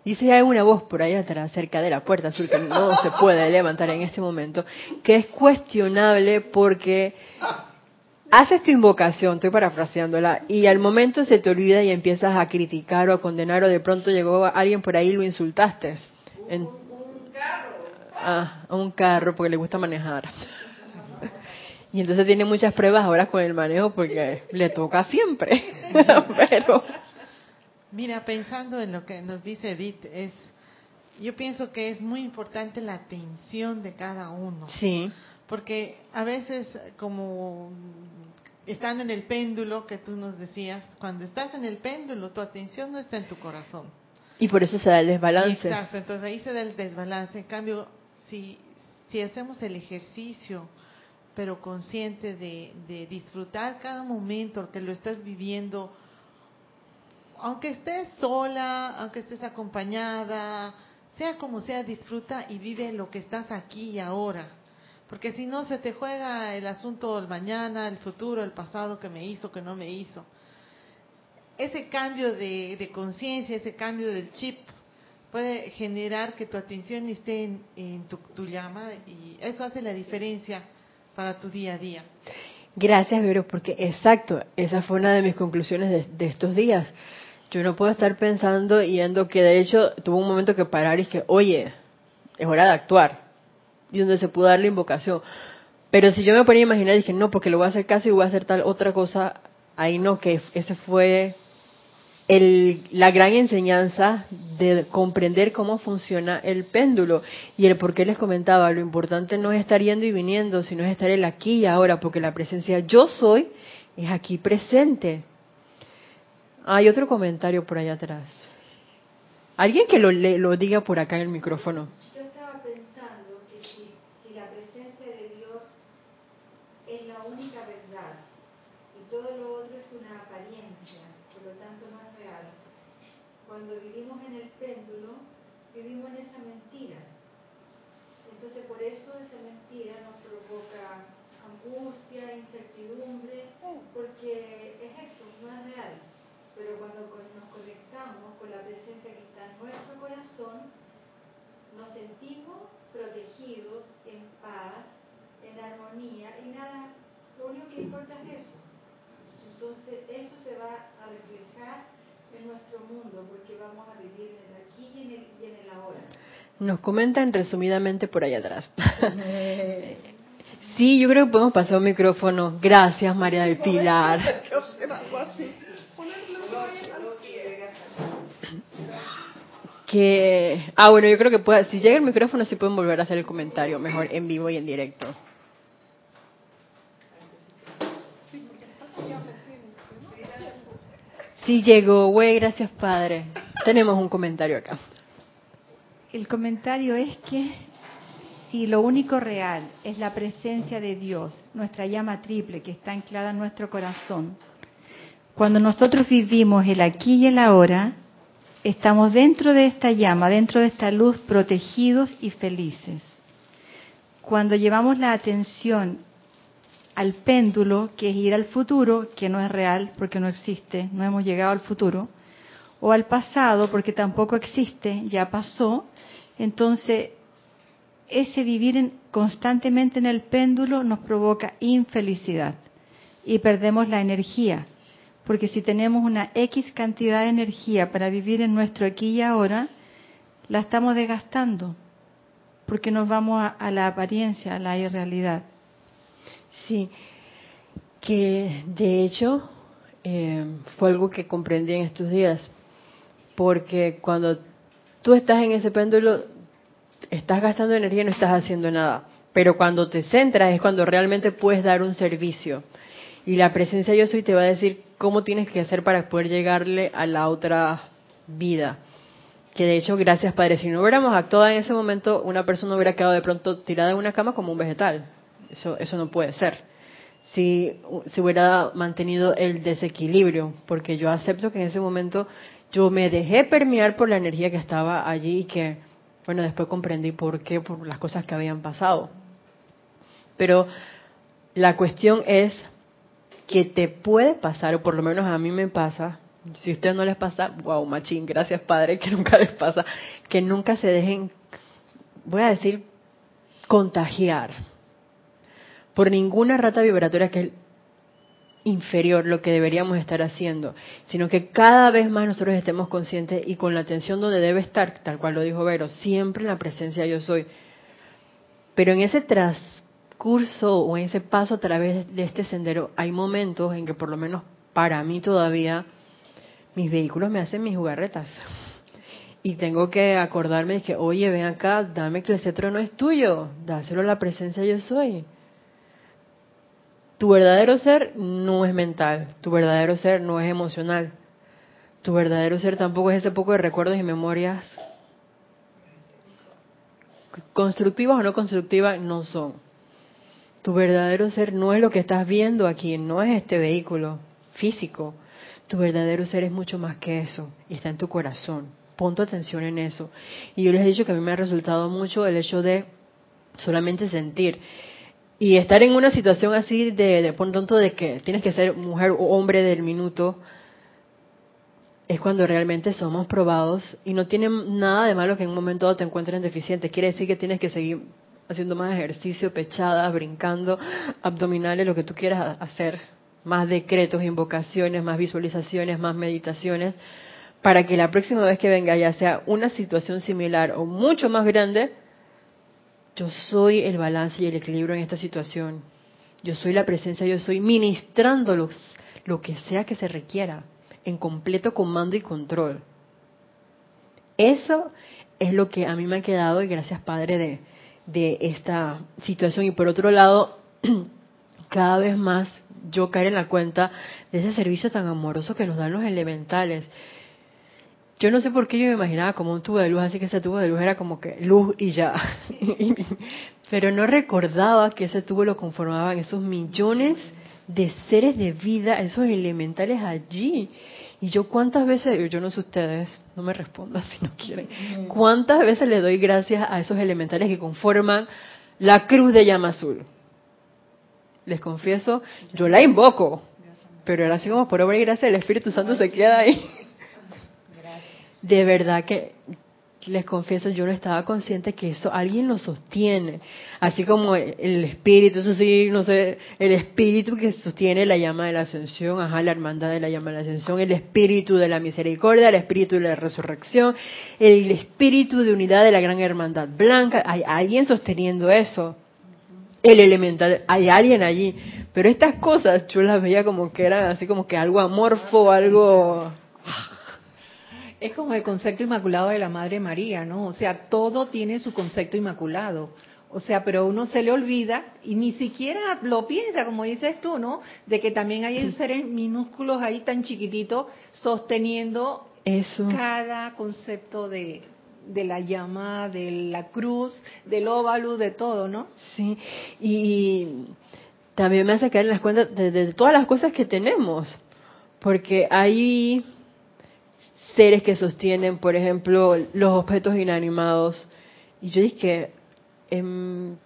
Speaker 1: Dice hay una voz por ahí atrás, cerca de la puerta azul, que no se puede levantar en este momento, que es cuestionable porque haces tu invocación, estoy parafraseándola, y al momento se te olvida y empiezas a criticar o a condenar, o de pronto llegó alguien por ahí y lo insultaste.
Speaker 3: un, carro.
Speaker 1: Ah, un carro, porque le gusta manejar. Y entonces tiene muchas pruebas ahora con el manejo porque le toca siempre. (laughs) Pero
Speaker 2: Mira, pensando en lo que nos dice Edith, es, yo pienso que es muy importante la atención de cada uno.
Speaker 1: sí,
Speaker 2: Porque a veces, como estando en el péndulo que tú nos decías, cuando estás en el péndulo, tu atención no está en tu corazón.
Speaker 1: y por eso se da el desbalance.
Speaker 2: Exacto, entonces ahí se da el desbalance. En cambio, si, si hacemos el ejercicio, pero consciente de, disfrutar cada momento que lo estás viviendo, aunque estés sola, aunque estés acompañada, sea como sea, disfruta y vive lo que estás aquí y ahora. Porque si no, se te juega el asunto del mañana, el futuro, el pasado, que me hizo, que no me hizo. Ese cambio de, de conciencia, ese cambio del chip, puede generar que tu atención esté en, en tu, tu llama y eso hace la diferencia para tu día a día.
Speaker 1: Gracias, Vero, porque exacto, esa fue una de mis conclusiones de, estos días. Yo no puedo estar pensando y que de hecho tuvo un momento que parar y que, oye, es hora de actuar. Y donde se pudo dar la invocación. Pero si yo me ponía a imaginar, dije, no, porque lo voy a hacer caso y voy a hacer tal otra cosa, ahí no, que ese fue el, la gran enseñanza de comprender cómo funciona el péndulo y el por qué les comentaba, lo importante no es estar yendo y viniendo, sino es estar el aquí y ahora, porque la presencia yo soy es aquí presente. Hay otro comentario por allá atrás. Alguien que lo, lo diga por acá en el micrófono.
Speaker 4: Yo estaba pensando que si, si la presencia de Dios es la única verdad y todo lo otro es una apariencia, por lo tanto no es real, cuando vivimos en el péndulo, vivimos en esa mentira. Entonces por eso esa mentira nos provoca angustia, incertidumbre, porque es eso, no es real. Pero cuando nos conectamos con la presencia que está en nuestro corazón, nos sentimos protegidos, en paz, en armonía y nada, lo único que importa es eso. Entonces eso se va a reflejar en nuestro mundo porque vamos a vivir en el aquí y en el, y en el ahora.
Speaker 1: Nos comentan resumidamente por allá atrás. (laughs) Sí, yo creo que podemos pasar un micrófono. Gracias, María del Pilar. (laughs) Que, ah, bueno, yo creo que pueda, si llega el micrófono, sí pueden volver a hacer el comentario, mejor en vivo y en directo. Sí llegó, güey, gracias Padre. Tenemos un comentario acá.
Speaker 5: El comentario es que si lo único real es la presencia de Dios, nuestra llama triple que está anclada en nuestro corazón, cuando nosotros vivimos el aquí y el ahora, estamos dentro de esta llama, dentro de esta luz, protegidos y felices. Cuando llevamos la atención al péndulo, que es ir al futuro, que no es real porque no existe, no hemos llegado al futuro, o al pasado porque tampoco existe, ya pasó, entonces ese vivir en- constantemente en el péndulo nos provoca infelicidad y perdemos la energía, porque si tenemos una X cantidad de energía para vivir en nuestro aquí y ahora, la estamos desgastando, porque nos vamos a, a la apariencia, a la irrealidad.
Speaker 1: Sí, que de hecho eh, fue algo que comprendí en estos días, porque cuando tú estás en ese péndulo, estás gastando energía y no estás haciendo nada, pero cuando te centras es cuando realmente puedes dar un servicio. Y la presencia yo soy te va a decir cómo tienes que hacer para poder llegarle a la otra vida. Que de hecho, gracias Padre, si no hubiéramos actuado en ese momento, una persona hubiera quedado de pronto tirada en una cama como un vegetal. Eso, eso no puede ser. Si se hubiera mantenido el desequilibrio, porque yo acepto que en ese momento yo me dejé permear por la energía que estaba allí y que, bueno, después comprendí por qué, por las cosas que habían pasado. Pero la cuestión es que te puede pasar, o por lo menos a mí me pasa, si a ustedes no les pasa, wow, machín, gracias Padre, que (laughs) nunca les pasa, que nunca se dejen, voy a decir, contagiar por ninguna rata vibratoria que es inferior lo que deberíamos estar haciendo, sino que cada vez más nosotros estemos conscientes y con la atención donde debe estar, tal cual lo dijo Vero, siempre en la presencia yo soy. Pero en ese transcurso o en ese paso a través de este sendero hay momentos en que por lo menos para mí todavía mis vehículos me hacen mis jugarretas. (laughs) Y tengo que acordarme de que, oye, ven acá, dame que el cetro no es tuyo, dáselo a la presencia yo soy. Tu verdadero ser no es mental, tu verdadero ser no es emocional, tu verdadero ser tampoco es ese poco de recuerdos y memorias constructivas o no constructivas, no son. Tu verdadero ser no es lo que estás viendo aquí, no es este vehículo físico. Tu verdadero ser es mucho más que eso y está en tu corazón. Pon tu atención en eso. Y yo les he dicho que a mí me ha resultado mucho el hecho de solamente sentir. Y estar en una situación así de, de por tanto de que tienes que ser mujer o hombre del minuto, es cuando realmente somos probados y no tiene nada de malo que en un momento dado te encuentres deficiente. Quiere decir que tienes que seguir haciendo más ejercicio, pechadas, brincando, abdominales, lo que tú quieras hacer, más decretos, invocaciones, más visualizaciones, más meditaciones, para que la próxima vez que venga ya sea una situación similar o mucho más grande, yo soy el balance y el equilibrio en esta situación. Yo soy la presencia, yo soy ministrando lo que sea que se requiera en completo comando y control. Eso es lo que a mí me ha quedado y gracias Padre de, de esta situación. Y por otro lado, (clears throat) cada vez más yo caer en la cuenta de ese servicio tan amoroso que nos dan los elementales. Yo no sé por qué yo me imaginaba como un tubo de luz, así que ese tubo de luz era como que luz y ya. (laughs) Pero no recordaba que ese tubo lo conformaban esos millones de seres de vida, esos elementales allí. Y yo cuántas veces, yo no sé ustedes, no me respondan (laughs) si no quieren, cuántas veces le doy gracias a esos elementales que conforman la cruz de llama azul. Les confieso, yo la invoco, pero era así como por obra y gracia el Espíritu Santo se queda ahí. De verdad que les confieso, yo no estaba consciente que eso alguien lo sostiene, así como el espíritu, eso sí, no sé, el espíritu que sostiene la llama de la ascensión, ajá, la hermandad de la llama de la ascensión, el espíritu de la misericordia, el espíritu de la resurrección, el espíritu de unidad de la gran hermandad blanca, hay alguien sosteniendo eso, el elemental, hay alguien allí, pero estas cosas yo las veía como que eran así como que algo amorfo, algo
Speaker 6: es como el concepto inmaculado de la Madre María, ¿no? O sea, todo tiene su concepto inmaculado. O sea, pero uno se le olvida y ni siquiera lo piensa, como dices tú, ¿no? De que también hay seres minúsculos ahí tan chiquititos sosteniendo
Speaker 1: Eso.
Speaker 6: cada concepto de, de la llama, de la cruz, del óvalo, de todo, ¿no?
Speaker 1: Sí, y también me hace caer en las cuentas de, de todas las cosas que tenemos, porque hay seres que sostienen, por ejemplo, los objetos inanimados. Y yo dije em,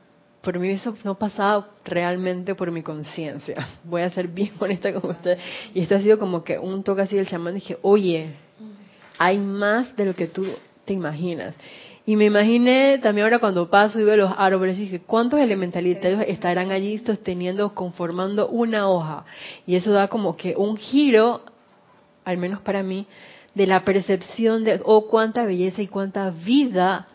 Speaker 1: por mí eso no pasaba realmente por mi conciencia. (laughs) Voy a ser bien (laughs) honesta con usted. Y esto ha sido como que un toque así del chamán. Dije, oye, hay más de lo que tú te imaginas. Y me imaginé también ahora cuando paso y veo los árboles, dije, ¿cuántos elementalistas estarán allí sosteniendo, conformando una hoja? Y eso da como que un giro, al menos para mí, de la percepción de, oh, cuánta belleza y cuánta vida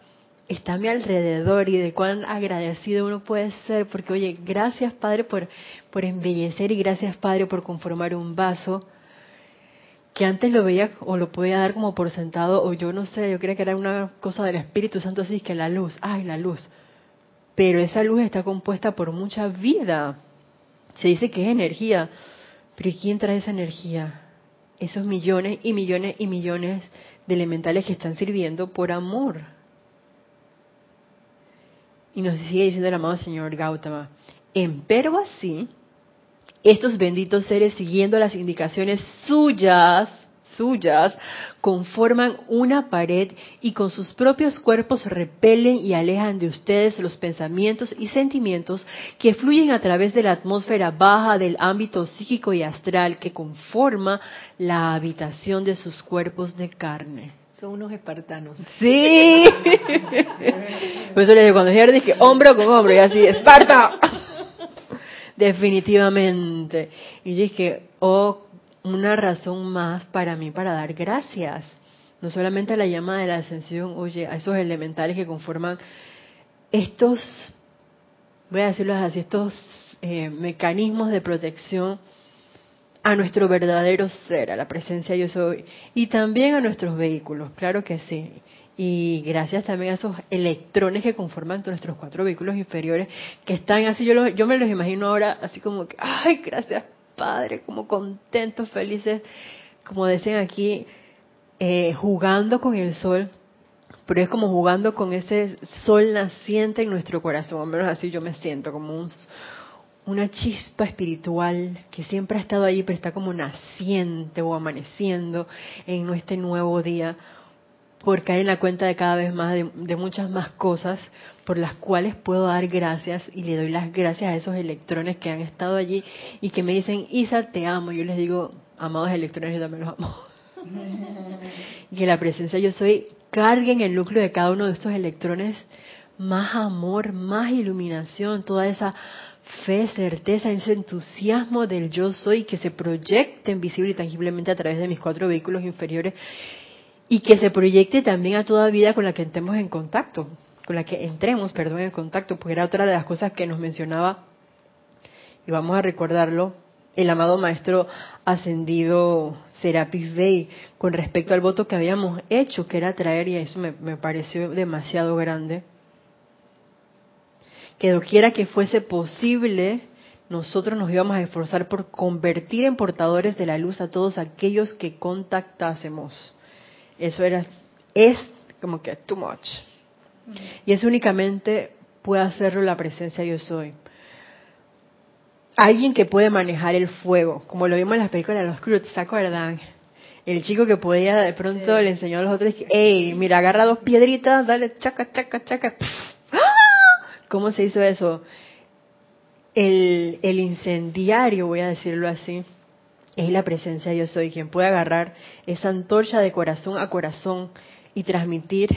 Speaker 1: está a mi alrededor y de cuán agradecido uno puede ser, porque oye, gracias Padre por, por embellecer y gracias Padre por conformar un vaso que antes lo veía o lo podía dar como por sentado, o yo no sé, yo creía que era una cosa del Espíritu Santo, así que la luz, ay, la luz. Pero esa luz está compuesta por mucha vida. Se dice que es energía, pero ¿quién trae esa energía? Esos millones y millones y millones de elementales que están sirviendo por amor. Y nos sigue diciendo el amado señor Gautama, empero así, estos benditos seres siguiendo las indicaciones suyas, suyas conforman una pared y con sus propios cuerpos repelen y alejan de ustedes los pensamientos y sentimientos que fluyen a través de la atmósfera baja del ámbito psíquico y astral que conforma la habitación de sus cuerpos de carne.
Speaker 6: Son unos espartanos.
Speaker 1: Sí. (laughs) Por eso le digo, cuando dije hombro con hombro, y así, Esparta. Definitivamente. Y dije, oh, una razón más para mí para dar gracias. No solamente a la llama de la ascensión, oye, a esos elementales que conforman estos voy a decirlo así, estos eh, mecanismos de protección a nuestro verdadero ser, a la presencia yo soy, y también a nuestros vehículos, claro que sí. Y gracias también a esos electrones que conforman nuestros cuatro vehículos inferiores, que están así, yo, yo me los imagino ahora así como que, ay, gracias Padre, como contentos, felices, como decían aquí, eh, jugando con el sol, pero es como jugando con ese sol naciente en nuestro corazón, al menos así yo me siento, como un, una chispa espiritual que siempre ha estado allí, pero está como naciente o amaneciendo en este nuevo día, por caer en la cuenta de cada vez más, de, muchas más cosas por las cuales puedo dar gracias y le doy las gracias a esos electrones que han estado allí y que me dicen, Isa, te amo. Yo les digo, amados electrones, yo también los amo. (laughs) y que la presencia yo soy cargue en el núcleo de cada uno de estos electrones más amor, más iluminación, toda esa fe, certeza, ese entusiasmo del yo soy que se proyecte visible y tangiblemente a través de mis cuatro vehículos inferiores y que se proyecte también a toda vida con la que entremos en contacto, con la que entremos, perdón, en contacto, porque era otra de las cosas que nos mencionaba, y vamos a recordarlo, el amado maestro ascendido Serapis Bey, con respecto al voto que habíamos hecho, que era traer, y eso me, me pareció demasiado grande, que doquiera que fuese posible, nosotros nos íbamos a esforzar por convertir en portadores de la luz a todos aquellos que contactásemos. Eso era, es como que too much. Y eso únicamente puede hacerlo la presencia yo soy. Alguien que puede manejar el fuego, como lo vimos en las películas de los Cruz, ¿se acuerdan? El chico que podía de pronto le enseñó a los otros, hey, mira, agarra dos piedritas, dale, chaca, chaca, chaca. ¡Ah! ¿Cómo se hizo eso? El, el incendiario, voy a decirlo así, es la presencia yo soy, quien puede agarrar esa antorcha de corazón a corazón y transmitir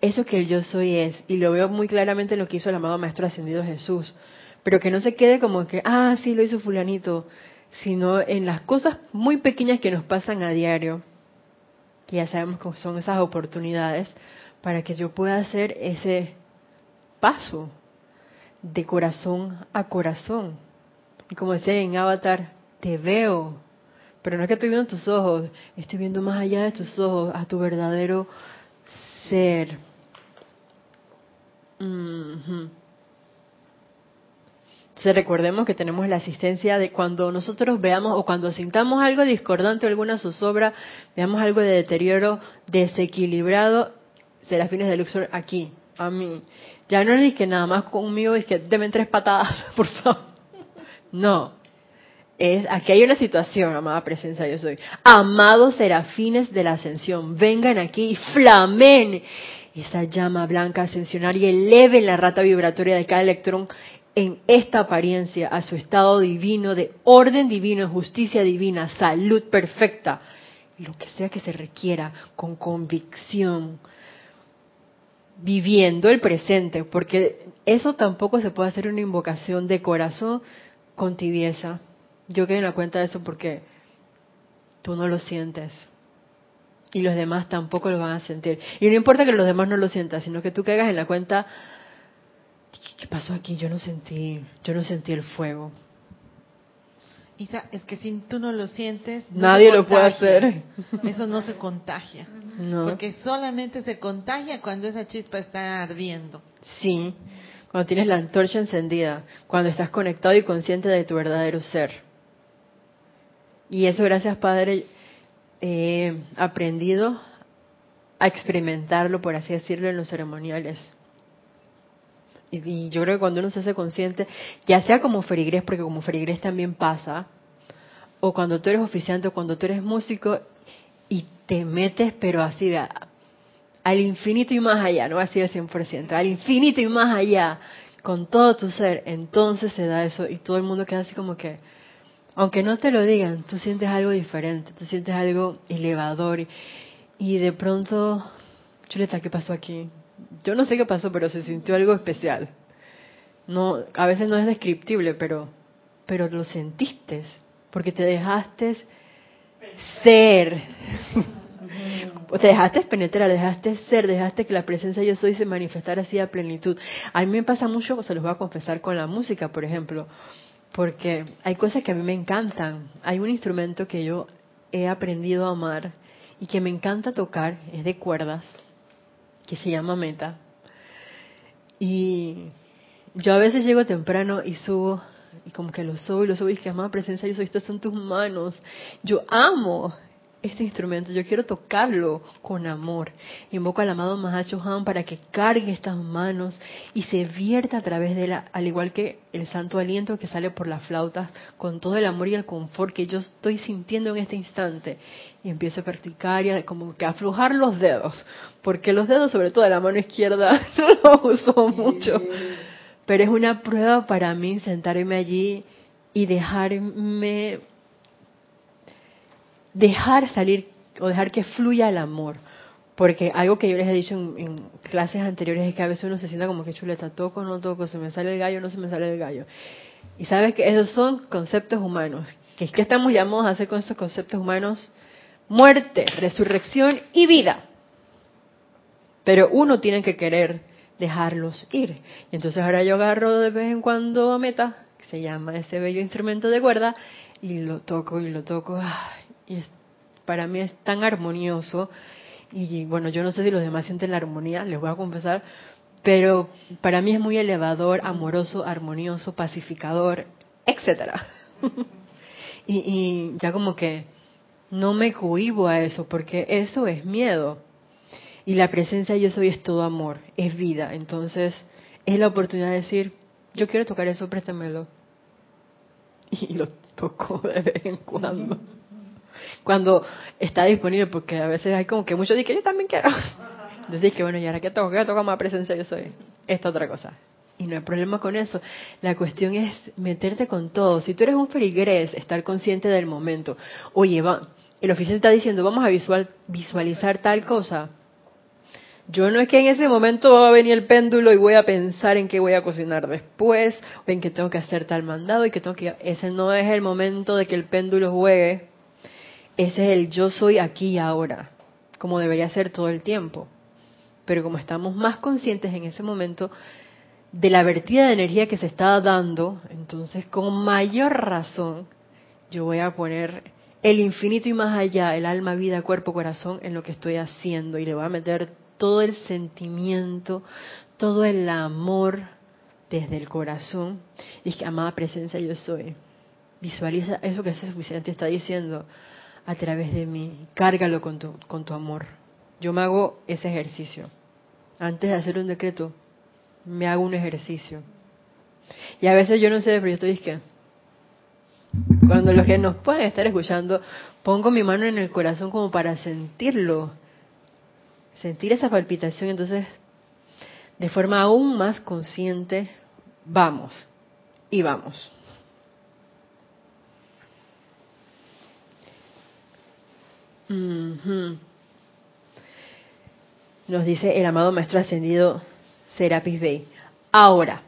Speaker 1: eso que el yo soy es. Y lo veo muy claramente en lo que hizo el amado Maestro Ascendido Jesús. Pero que no se quede como que, ah, sí, lo hizo fulanito, sino en las cosas muy pequeñas que nos pasan a diario, que ya sabemos que son esas oportunidades, para que yo pueda hacer ese paso de corazón a corazón. Y como decía en Avatar, te veo, pero no es que estoy viendo tus ojos, estoy viendo más allá de tus ojos, a tu verdadero ser. Se recordemos que tenemos la asistencia de cuando nosotros veamos o cuando sintamos algo discordante, alguna zozobra, veamos algo de deterioro, desequilibrado, serafines de Luxor aquí, a mí. Ya no es que nada más conmigo, es que deben tres patadas, (laughs) por favor. No, es, aquí hay una situación, amada presencia yo soy. Amados serafines de la ascensión, vengan aquí y flamen esa llama blanca ascensionaria y eleven la rata vibratoria de cada electrón en esta apariencia a su estado divino de orden divino, justicia divina, salud perfecta, lo que sea que se requiera con convicción, viviendo el presente, porque eso tampoco se puede hacer una invocación de corazón con tibieza yo quedé en la cuenta de eso porque tú no lo sientes. Y los demás tampoco lo van a sentir. Y no importa que los demás no lo sientan, sino que tú caigas en la cuenta, ¿qué pasó aquí? Yo no sentí, yo no sentí el fuego.
Speaker 2: Isa, es que si tú no lo sientes,
Speaker 1: nadie lo puede hacer. (laughs)
Speaker 2: Eso no se contagia. Porque solamente se contagia cuando esa chispa está ardiendo.
Speaker 1: Sí, cuando tienes la antorcha encendida, cuando estás conectado y consciente de tu verdadero ser. Y eso, gracias Padre, he aprendido a experimentarlo, por así decirlo, en los ceremoniales. Y, yo creo que cuando uno se hace consciente, ya sea como ferigrés, porque como ferigrés también pasa, o cuando tú eres oficiante, o cuando tú eres músico, y te metes, pero así de, al infinito y más allá, no va a decir al 100%, al infinito y más allá, con todo tu ser, entonces se da eso, y todo el mundo queda así como que, aunque no te lo digan, tú sientes algo diferente, tú sientes algo elevador y, de pronto, chuleta, ¿qué pasó aquí? Yo no sé qué pasó, pero se sintió algo especial. No, a veces no es descriptible, pero, pero lo sentiste, porque te dejaste ser. te dejaste penetrar, dejaste ser, dejaste que la presencia yo soy se manifestara así a plenitud. A mí me pasa mucho, se los voy a confesar con la música, por ejemplo, porque hay cosas que a mí me encantan. Hay un instrumento que yo he aprendido a amar y que me encanta tocar, es de cuerdas, que se llama meta. Y yo a veces llego temprano y subo y como que lo subo y lo subo y que amada presencia, yo soy, estas son tus manos. Yo amo este instrumento, yo quiero tocarlo con amor. Invoco al amado Mahacho Han para que cargue estas manos y se vierta a través de la, al igual que el santo aliento que sale por las flautas, con todo el amor y el confort que yo estoy sintiendo en este instante. Y empiezo a practicar y a, como que aflojar los dedos, porque los dedos, sobre todo de la mano izquierda, (laughs) no los uso mucho. Pero es una prueba para mí sentarme allí y dejarme dejar salir o dejar que fluya el amor. Porque algo que yo les he dicho en, clases anteriores es que a veces uno se sienta como que chuleta, toco, no toco, se me sale el gallo, no se me sale el gallo. Y sabes que esos son conceptos humanos. ¿Qué, que estamos llamados a hacer con estos conceptos humanos? Muerte, resurrección y vida. Pero uno tiene que querer dejarlos ir. Y entonces ahora yo agarro de vez en cuando a meta, que se llama ese bello instrumento de cuerda, y lo toco y lo toco. Y para mí es tan armonioso. Y bueno, yo no sé si los demás sienten la armonía, les voy a confesar, pero para mí es muy elevador, amoroso, armonioso, pacificador, etcétera. (laughs) y, y ya como que no me cohibo a eso, porque eso es miedo. Y la presencia yo soy es todo amor, es vida. Entonces es la oportunidad de decir, yo quiero tocar eso, préstamelo. (laughs) Y lo toco de vez en cuando. Cuando está disponible, porque a veces hay como que muchos dicen, yo también quiero. (laughs) Entonces que bueno, y ahora que toco, que toco más presencia yo soy. Esta otra cosa. Y no hay problema con eso. La cuestión es meterte con todo. Si tú eres un feligrés, estar consciente del momento. Oye, va, el oficial está diciendo, vamos a visual, visualizar tal cosa. Yo no es que en ese momento va a venir el péndulo y voy a pensar en qué voy a cocinar después, o en que tengo que hacer tal mandado y que tengo que... Ese no es el momento de que el péndulo juegue. Ese es el yo soy aquí y ahora, como debería ser todo el tiempo. Pero como estamos más conscientes en ese momento de la vertida de energía que se está dando, entonces con mayor razón yo voy a poner el infinito y más allá, el alma, vida, cuerpo, corazón en lo que estoy haciendo y le voy a meter todo el sentimiento, todo el amor desde el corazón. Y es que, amada presencia, yo soy. Visualiza eso que ese suficiente está diciendo a través de mí. Cárgalo con tu, con tu amor. Yo me hago ese ejercicio. Antes de hacer un decreto, me hago un ejercicio. Y a veces yo no sé, pero yo estoy que cuando los que nos pueden estar escuchando, pongo mi mano en el corazón como para sentirlo sentir esa palpitación, entonces de forma aún más consciente, vamos y vamos. Nos dice el amado Maestro Ascendido Serapis Bey. Ahora,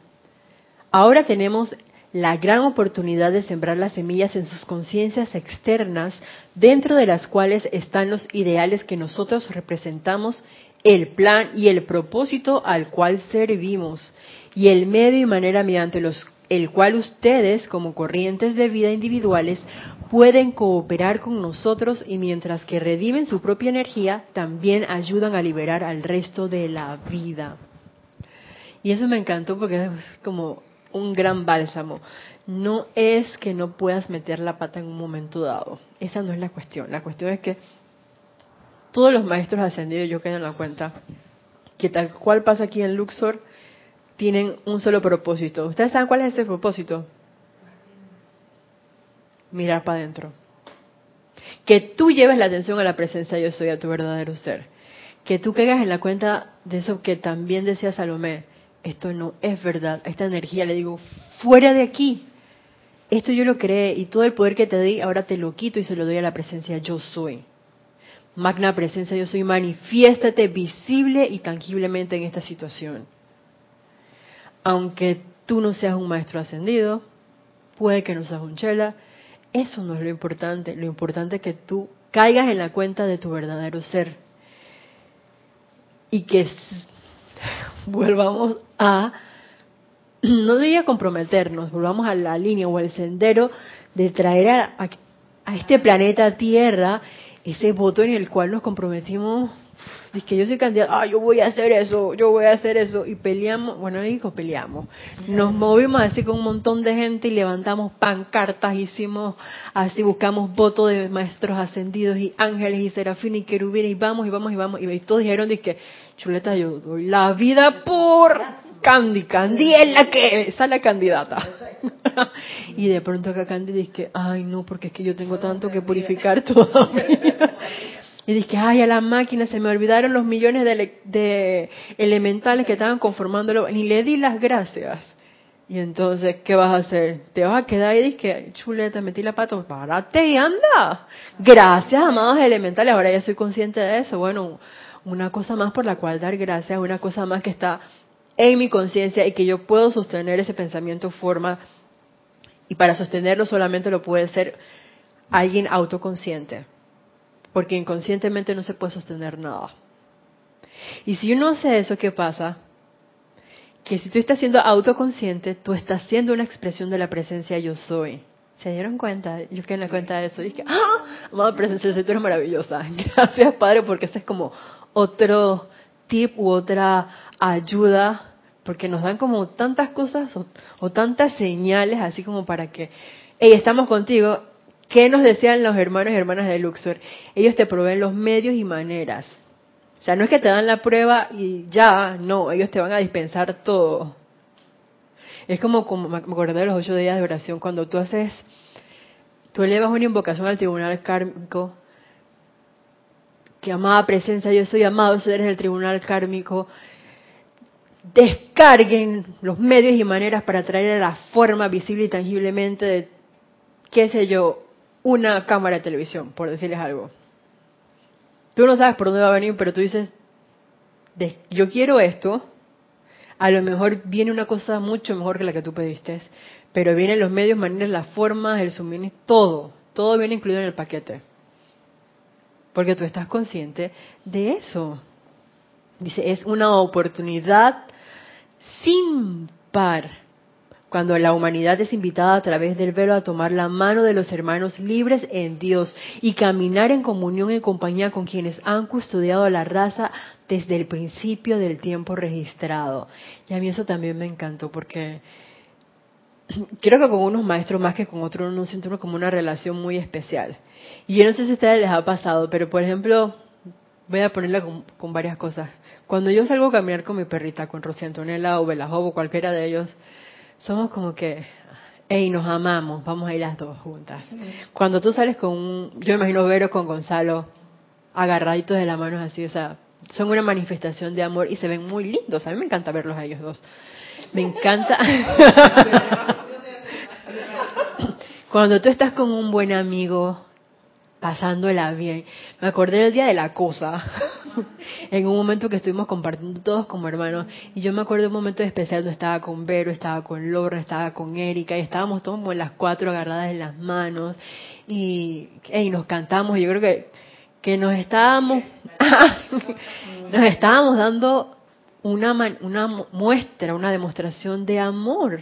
Speaker 1: ahora tenemos la gran oportunidad de sembrar las semillas en sus conciencias externas, dentro de las cuales están los ideales que nosotros representamos, el plan y el propósito al cual servimos, y el medio y manera mediante los el cual ustedes, como corrientes de vida individuales, pueden cooperar con nosotros y mientras que redimen su propia energía, también ayudan a liberar al resto de la vida. Y eso me encantó porque es como un gran bálsamo. No es que no puedas meter la pata en un momento dado. Esa no es la cuestión. La cuestión es que todos los maestros ascendidos, yo quedo en la cuenta, que tal cual pasa aquí en Luxor, tienen un solo propósito. ¿Ustedes saben cuál es ese propósito? Mirar para adentro. Que tú lleves la atención a la presencia yo soy, a tu verdadero ser. Que tú caigas en la cuenta de eso que también decía Salomé esto no es verdad, esta energía, le digo, fuera de aquí. Esto yo lo creé y todo el poder que te di, ahora te lo quito y se lo doy a la presencia yo soy. Magna presencia yo soy, manifiéstate visible y tangiblemente en esta situación. Aunque tú no seas un maestro ascendido, puede que no seas un chela, eso no es lo importante. Lo importante es que tú caigas en la cuenta de tu verdadero ser y que (laughs) volvamos a, no diría comprometernos, volvamos a la línea o al sendero de traer a, a este planeta Tierra ese voto en el cual nos comprometimos Dice que yo soy candidato, ah, yo voy a hacer eso, yo voy a hacer eso, y peleamos, bueno, dijo peleamos, nos movimos así con un montón de gente y levantamos pancartas, hicimos así, buscamos votos de maestros ascendidos y ángeles y serafines y querubines y vamos y vamos y vamos, y todos dijeron, que chuleta, yo doy la vida por Candy, Candy es la que esa es la candidata. y de pronto acá Candy dice, ay no, porque es que yo tengo tanto que purificar todavía. Y dije, ay, a la máquina se me olvidaron los millones de, elementales que estaban conformándolo. Y le di las gracias. Y entonces, ¿qué vas a hacer? ¿Te vas a quedar y dices, chuleta, metí la pata? Párate y anda. Gracias, amados elementales. Ahora ya soy consciente de eso. Bueno, una cosa más por la cual dar gracias, una cosa más que está en mi conciencia y que yo puedo sostener ese pensamiento forma. Y para sostenerlo solamente lo puede ser alguien autoconsciente porque inconscientemente no se puede sostener nada. Y si uno hace eso, ¿qué pasa? Que si tú estás siendo autoconsciente, tú estás siendo una expresión de la presencia yo soy. ¿Se dieron cuenta? Yo quedé en la cuenta de eso. Dije, ¡ah! Amada presencia, tú eres maravillosa. (laughs) Gracias, Padre, porque ese es como otro tip u otra ayuda, porque nos dan como tantas cosas o, tantas señales, así como para que, hey, estamos contigo, ¿Qué nos decían los hermanos y hermanas de Luxor? Ellos te proveen los medios y maneras. O sea, no es que te dan la prueba y ya, no, ellos te van a dispensar todo. Es como, como me acordé de los ocho días de oración, cuando tú haces, tú elevas una invocación al tribunal kármico, que amada presencia, yo soy amado, eres el tribunal kármico, descarguen los medios y maneras para traer a la forma visible y tangiblemente de, qué sé yo, una cámara de televisión, por decirles algo. Tú no sabes por dónde va a venir, pero tú dices, yo quiero esto, a lo mejor viene una cosa mucho mejor que la que tú pediste, pero vienen los medios, maneras, las formas, el suministro, todo, todo viene incluido en el paquete. Porque tú estás consciente de eso. Dice, es una oportunidad sin par cuando la humanidad es invitada a través del velo a tomar la mano de los hermanos libres en Dios y caminar en comunión y compañía con quienes han custodiado la raza desde el principio del tiempo registrado. Y a mí eso también me encantó porque (clears throat) creo que con unos maestros más que con otros uno siente como una relación muy especial. Y yo no sé si a ustedes les ha pasado, pero por ejemplo, voy a ponerla con, varias cosas. Cuando yo salgo a caminar con mi perrita, con Rosy Antonella o Belajob o cualquiera de ellos, somos como que, hey, nos amamos, vamos a ir las dos juntas. Cuando tú sales con un, yo me imagino Vero con Gonzalo, agarraditos de la mano así, o sea, son una manifestación de amor y se ven muy lindos. A mí me encanta verlos a ellos dos. Me encanta. (laughs) Cuando tú estás con un buen amigo, pasándola bien. Me acordé del día de la cosa, (laughs) en un momento que estuvimos compartiendo todos como hermanos, y yo me acuerdo de un momento especial donde estaba con Vero, estaba con Laura, estaba con Erika, y estábamos todos como las cuatro agarradas en las manos, y, y nos cantamos, y yo creo que, que nos estábamos, (laughs) nos estábamos dando una, una muestra, una demostración de amor,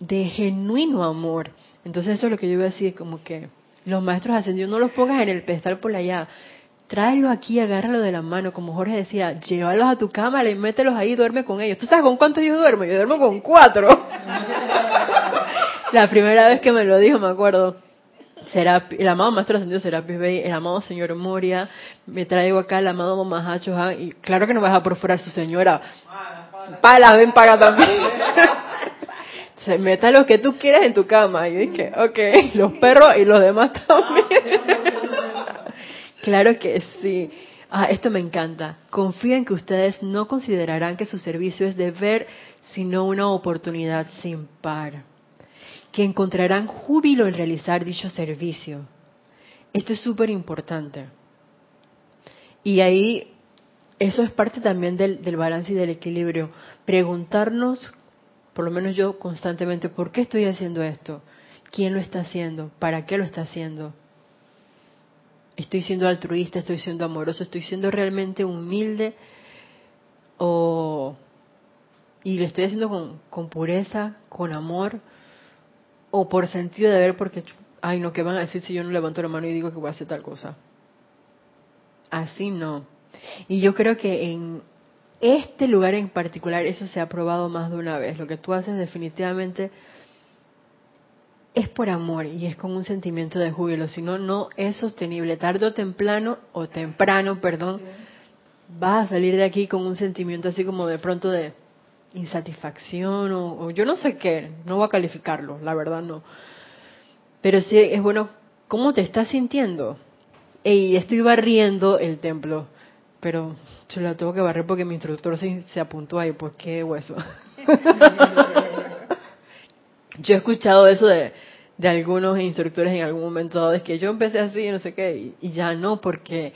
Speaker 1: de genuino amor. Entonces eso es lo que yo veo así, como que los maestros ascendidos, no los pongas en el pedestal por allá. Tráelo aquí, agárralo de la mano, como Jorge decía, llévalos a tu cámara y mételos ahí y duerme con ellos. ¿Tú sabes con cuántos yo duermo? Yo duermo con cuatro. (laughs) la primera vez que me lo dijo, me acuerdo. Será, el amado maestro ascendido será Bey, el amado señor Moria, me traigo acá el amado Mamahacho, y claro que no vas a perforar su señora. Pala, ven, paga también se meta lo que tú quieras en tu cama. Y dije, ok, (laughs) los perros y los demás también. (laughs) claro que sí. Ah, esto me encanta. Confío en que ustedes no considerarán que su servicio es deber, sino una oportunidad sin par. Que encontrarán júbilo en realizar dicho servicio. Esto es súper importante. Y ahí, eso es parte también del, del balance y del equilibrio. Preguntarnos por lo menos yo constantemente, ¿por qué estoy haciendo esto? ¿Quién lo está haciendo? ¿Para qué lo está haciendo? ¿Estoy siendo altruista? ¿Estoy siendo amoroso? ¿Estoy siendo realmente humilde? ¿O... y lo estoy haciendo con, pureza, con amor? ¿O por sentido de ver porque, ay no, ¿qué van a decir si yo no levanto la mano y digo que voy a hacer tal cosa? Así no. Y yo creo que en, este lugar en particular eso se ha probado más de una vez. Lo que tú haces definitivamente es por amor y es con un sentimiento de júbilo, si no, no es sostenible. Tarde o temprano, o temprano, perdón, vas a salir de aquí con un sentimiento así como de pronto de insatisfacción o, yo no sé qué, no voy a calificarlo, la verdad no. Pero sí es bueno, ¿cómo te estás sintiendo? Y estoy barriendo el templo, pero yo la tengo que barrer porque mi instructor se, se apuntó ahí, pues qué hueso. (laughs) yo he escuchado eso de, de algunos instructores en algún momento dado, es que yo empecé así, no sé qué, y ya no, porque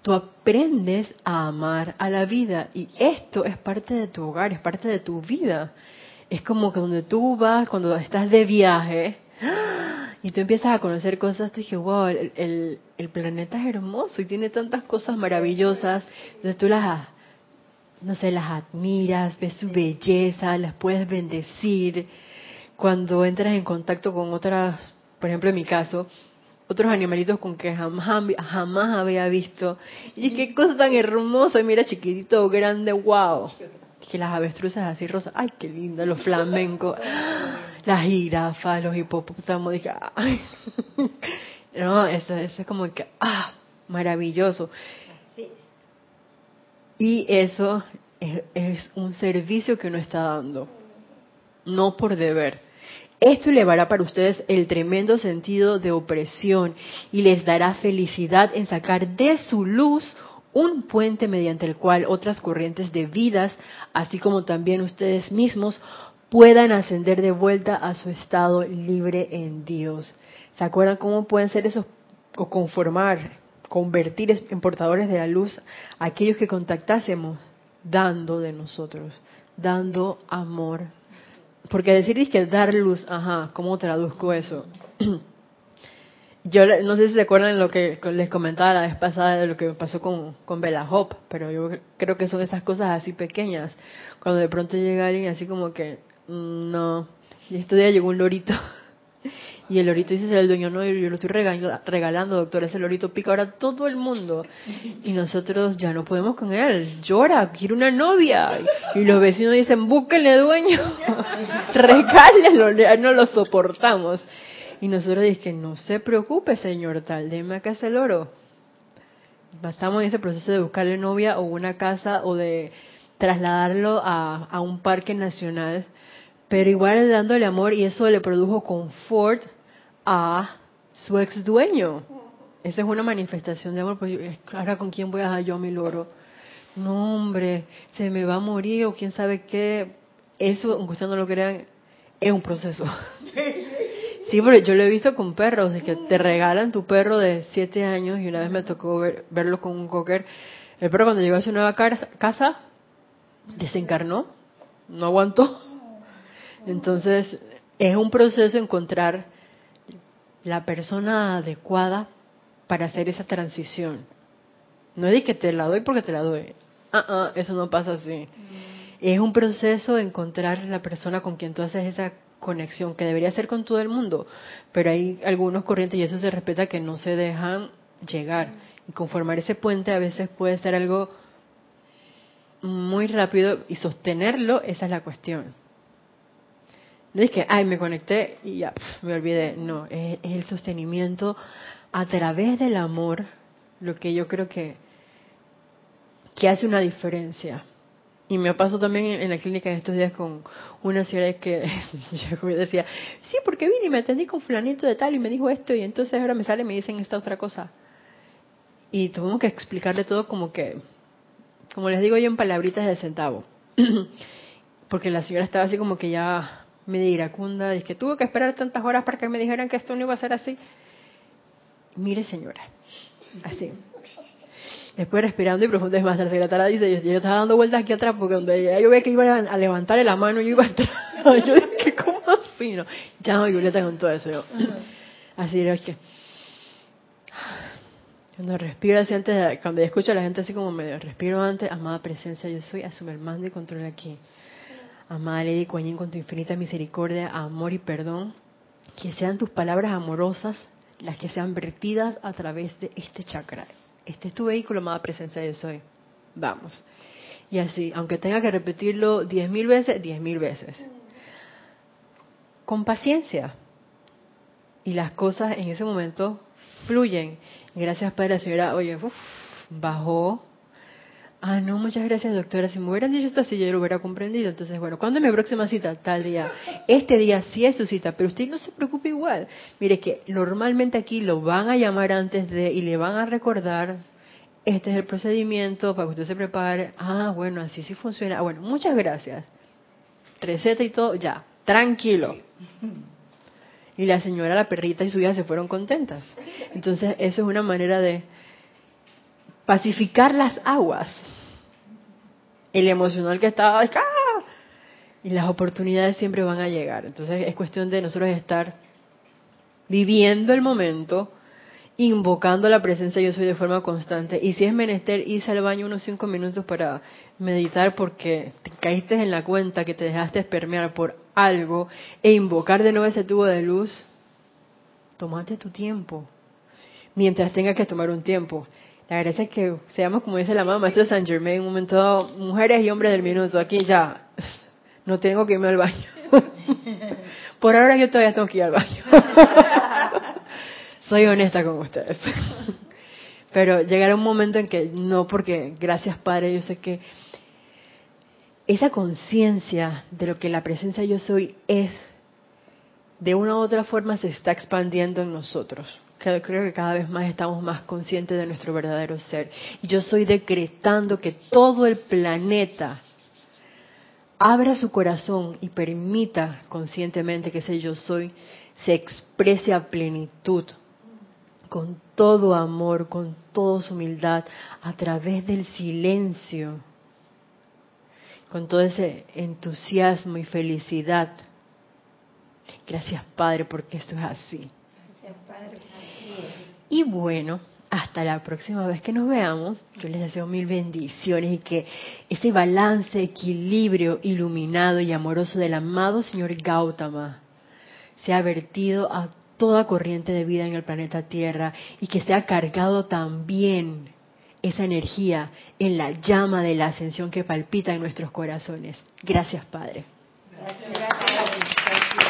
Speaker 1: tú aprendes a amar a la vida y esto es parte de tu hogar, es parte de tu vida. Es como que donde tú vas, cuando estás de viaje y tú empiezas a conocer cosas, te dije, wow, el, el, planeta es hermoso y tiene tantas cosas maravillosas. Entonces tú las, no sé, las admiras, ves su belleza, las puedes bendecir. Cuando entras en contacto con otras, por ejemplo en mi caso, otros animalitos con que jamás, jamás había visto. Y qué cosa tan hermosa, mira chiquitito, grande, wow. Que las avestruces así rosas, ay, qué linda, los flamencos, (laughs) las jirafas, los hipopótamos, dije, ay. (laughs) No, eso, eso es como que, ah, maravilloso. Y eso es, es un servicio que uno está dando, no por deber esto elevará para ustedes el tremendo sentido de opresión y les dará felicidad en sacar de su luz un puente mediante el cual otras corrientes de vidas, así como también ustedes mismos, puedan ascender de vuelta a su estado libre en Dios. ¿Se acuerdan cómo pueden ser esos o conformar, convertir en portadores de la luz aquellos que contactásemos? Dando de nosotros, dando amor porque decir que dar luz, ajá, ¿cómo traduzco eso? (clears throat) Yo no sé si se acuerdan lo que les comentaba la vez pasada de lo que pasó con, con Bella Hop, pero yo creo que son esas cosas así pequeñas. Cuando de pronto llega alguien así como que, no. Y este día llegó un lorito (laughs) y el lorito dice el dueño, no, yo lo estoy regalando, doctor, ese lorito pica ahora todo el mundo. Y nosotros ya no podemos con él, llora, quiere una novia. Y los vecinos dicen, búsquenle dueño, (laughs) regálelo, ya no lo soportamos. Y nosotros dicen, no se preocupe, señor tal, déme acá ese loro. Estamos en ese proceso de buscarle novia o una casa o de trasladarlo a, a un parque nacional pero igual dándole amor y eso le produjo confort a su ex dueño. Esa es una manifestación de amor. Pues ahora con quién voy a dar yo mi loro. No, hombre, se me va a morir o quién sabe qué. Eso, aunque ustedes no lo crean, es un proceso. (laughs) Sí, porque yo lo he visto con perros, de que te regalan tu perro de siete años y una vez me tocó verlo con un cocker. El perro cuando llegó a su nueva casa, desencarnó, no aguantó. Entonces, es un proceso encontrar la persona adecuada para hacer esa transición. No es de que te la doy porque te la doy. Ah, ah, eso no pasa así. Es un proceso encontrar la persona con quien tú haces esa conexión, que debería ser con todo el mundo, pero hay algunos corrientes y eso se respeta que no se dejan llegar. Y conformar ese puente a veces puede ser algo muy rápido y sostenerlo, esa es la cuestión. No es que, ay, me conecté y ya, me olvidé. No, es, el sostenimiento a través del amor lo que yo creo que, que hace una diferencia. Y me pasó también en la clínica en estos días con una señora que (laughs) yo decía, sí, porque vine y me atendí con fulanito de tal y me dijo esto y entonces ahora me sale y me dicen esta otra cosa. Y tuvimos que explicarle todo como que, como les digo yo en palabritas de centavo. (clears throat) porque la señora estaba así como que ya medio iracunda, es que tuve que esperar tantas horas para que me dijeran que esto no iba a ser así. Mire, señora, así. Después respirando y profundo, es más, la secretaria dice, yo, estaba dando vueltas aquí atrás porque donde yo veía que iba a levantarle la mano, yo iba atrás. (laughs) yo dije, ¿cómo así? No? Ya no, Julieta con todo eso. Yo. Así era, es que... Cuando respiro así antes, cuando escucho a la gente así como medio respiro antes, amada presencia, yo soy, asume el mando y control aquí amada Lady Kuan con tu infinita misericordia, amor y perdón, que sean tus palabras amorosas las que sean vertidas a través de este chakra. Este es tu vehículo, amada presencia de soy. Vamos. Y así, aunque tenga que repetirlo diez mil veces, diez mil veces. Con paciencia. Y las cosas en ese momento fluyen. Gracias, Padre, la señora, oye, uf, bajó. Ah, no, muchas gracias, doctora. Si me hubieran dicho esta silla, yo lo hubiera comprendido. Entonces, bueno, ¿cuándo es mi próxima cita? Tal día. Este día sí es su cita, pero usted no se preocupe igual. Mire que normalmente aquí lo van a llamar antes de y le van a recordar. Este es el procedimiento para que usted se prepare. Ah, bueno, así sí funciona. Ah, bueno, muchas gracias. Receta y todo, ya, tranquilo. Y la señora, la perrita y su hija se fueron contentas. Entonces, eso es una manera de pacificar las aguas. El emocional que estaba, ¡ah! y las oportunidades siempre van a llegar. Entonces es cuestión de nosotros estar viviendo el momento, invocando la presencia yo soy de forma constante. Y si es menester, irse al baño unos cinco minutos para meditar porque te caíste en la cuenta que te dejaste espermear por algo e invocar de nuevo ese tubo de luz, tomate tu tiempo. Mientras tengas que tomar un tiempo. La gracia es que seamos, como dice la mamá, maestro San Germain, un momento, mujeres y hombres del minuto. Aquí ya, (laughs) no tengo que irme al baño. (laughs) Por ahora yo todavía tengo que ir al baño. (laughs) Soy honesta con ustedes. Pero llegará un momento en que no, porque gracias Padre, yo sé que esa conciencia de lo que la presencia yo soy es, de una u otra forma se está expandiendo en nosotros creo que cada vez más estamos más conscientes de nuestro verdadero ser. Y yo estoy decretando que todo el planeta abra su corazón y permita conscientemente que ese yo soy se exprese a plenitud, con todo amor, con toda su humildad, a través del silencio, con todo ese entusiasmo y felicidad. Gracias Padre porque esto es así. Gracias Padre. Y bueno, hasta la próxima vez que nos veamos, yo les deseo mil bendiciones y que ese balance, equilibrio iluminado y amoroso del amado señor Gautama sea vertido a toda corriente de vida en el planeta Tierra y que sea cargado también esa energía en la llama de la ascensión que palpita en nuestros corazones. Gracias, Padre. Gracias.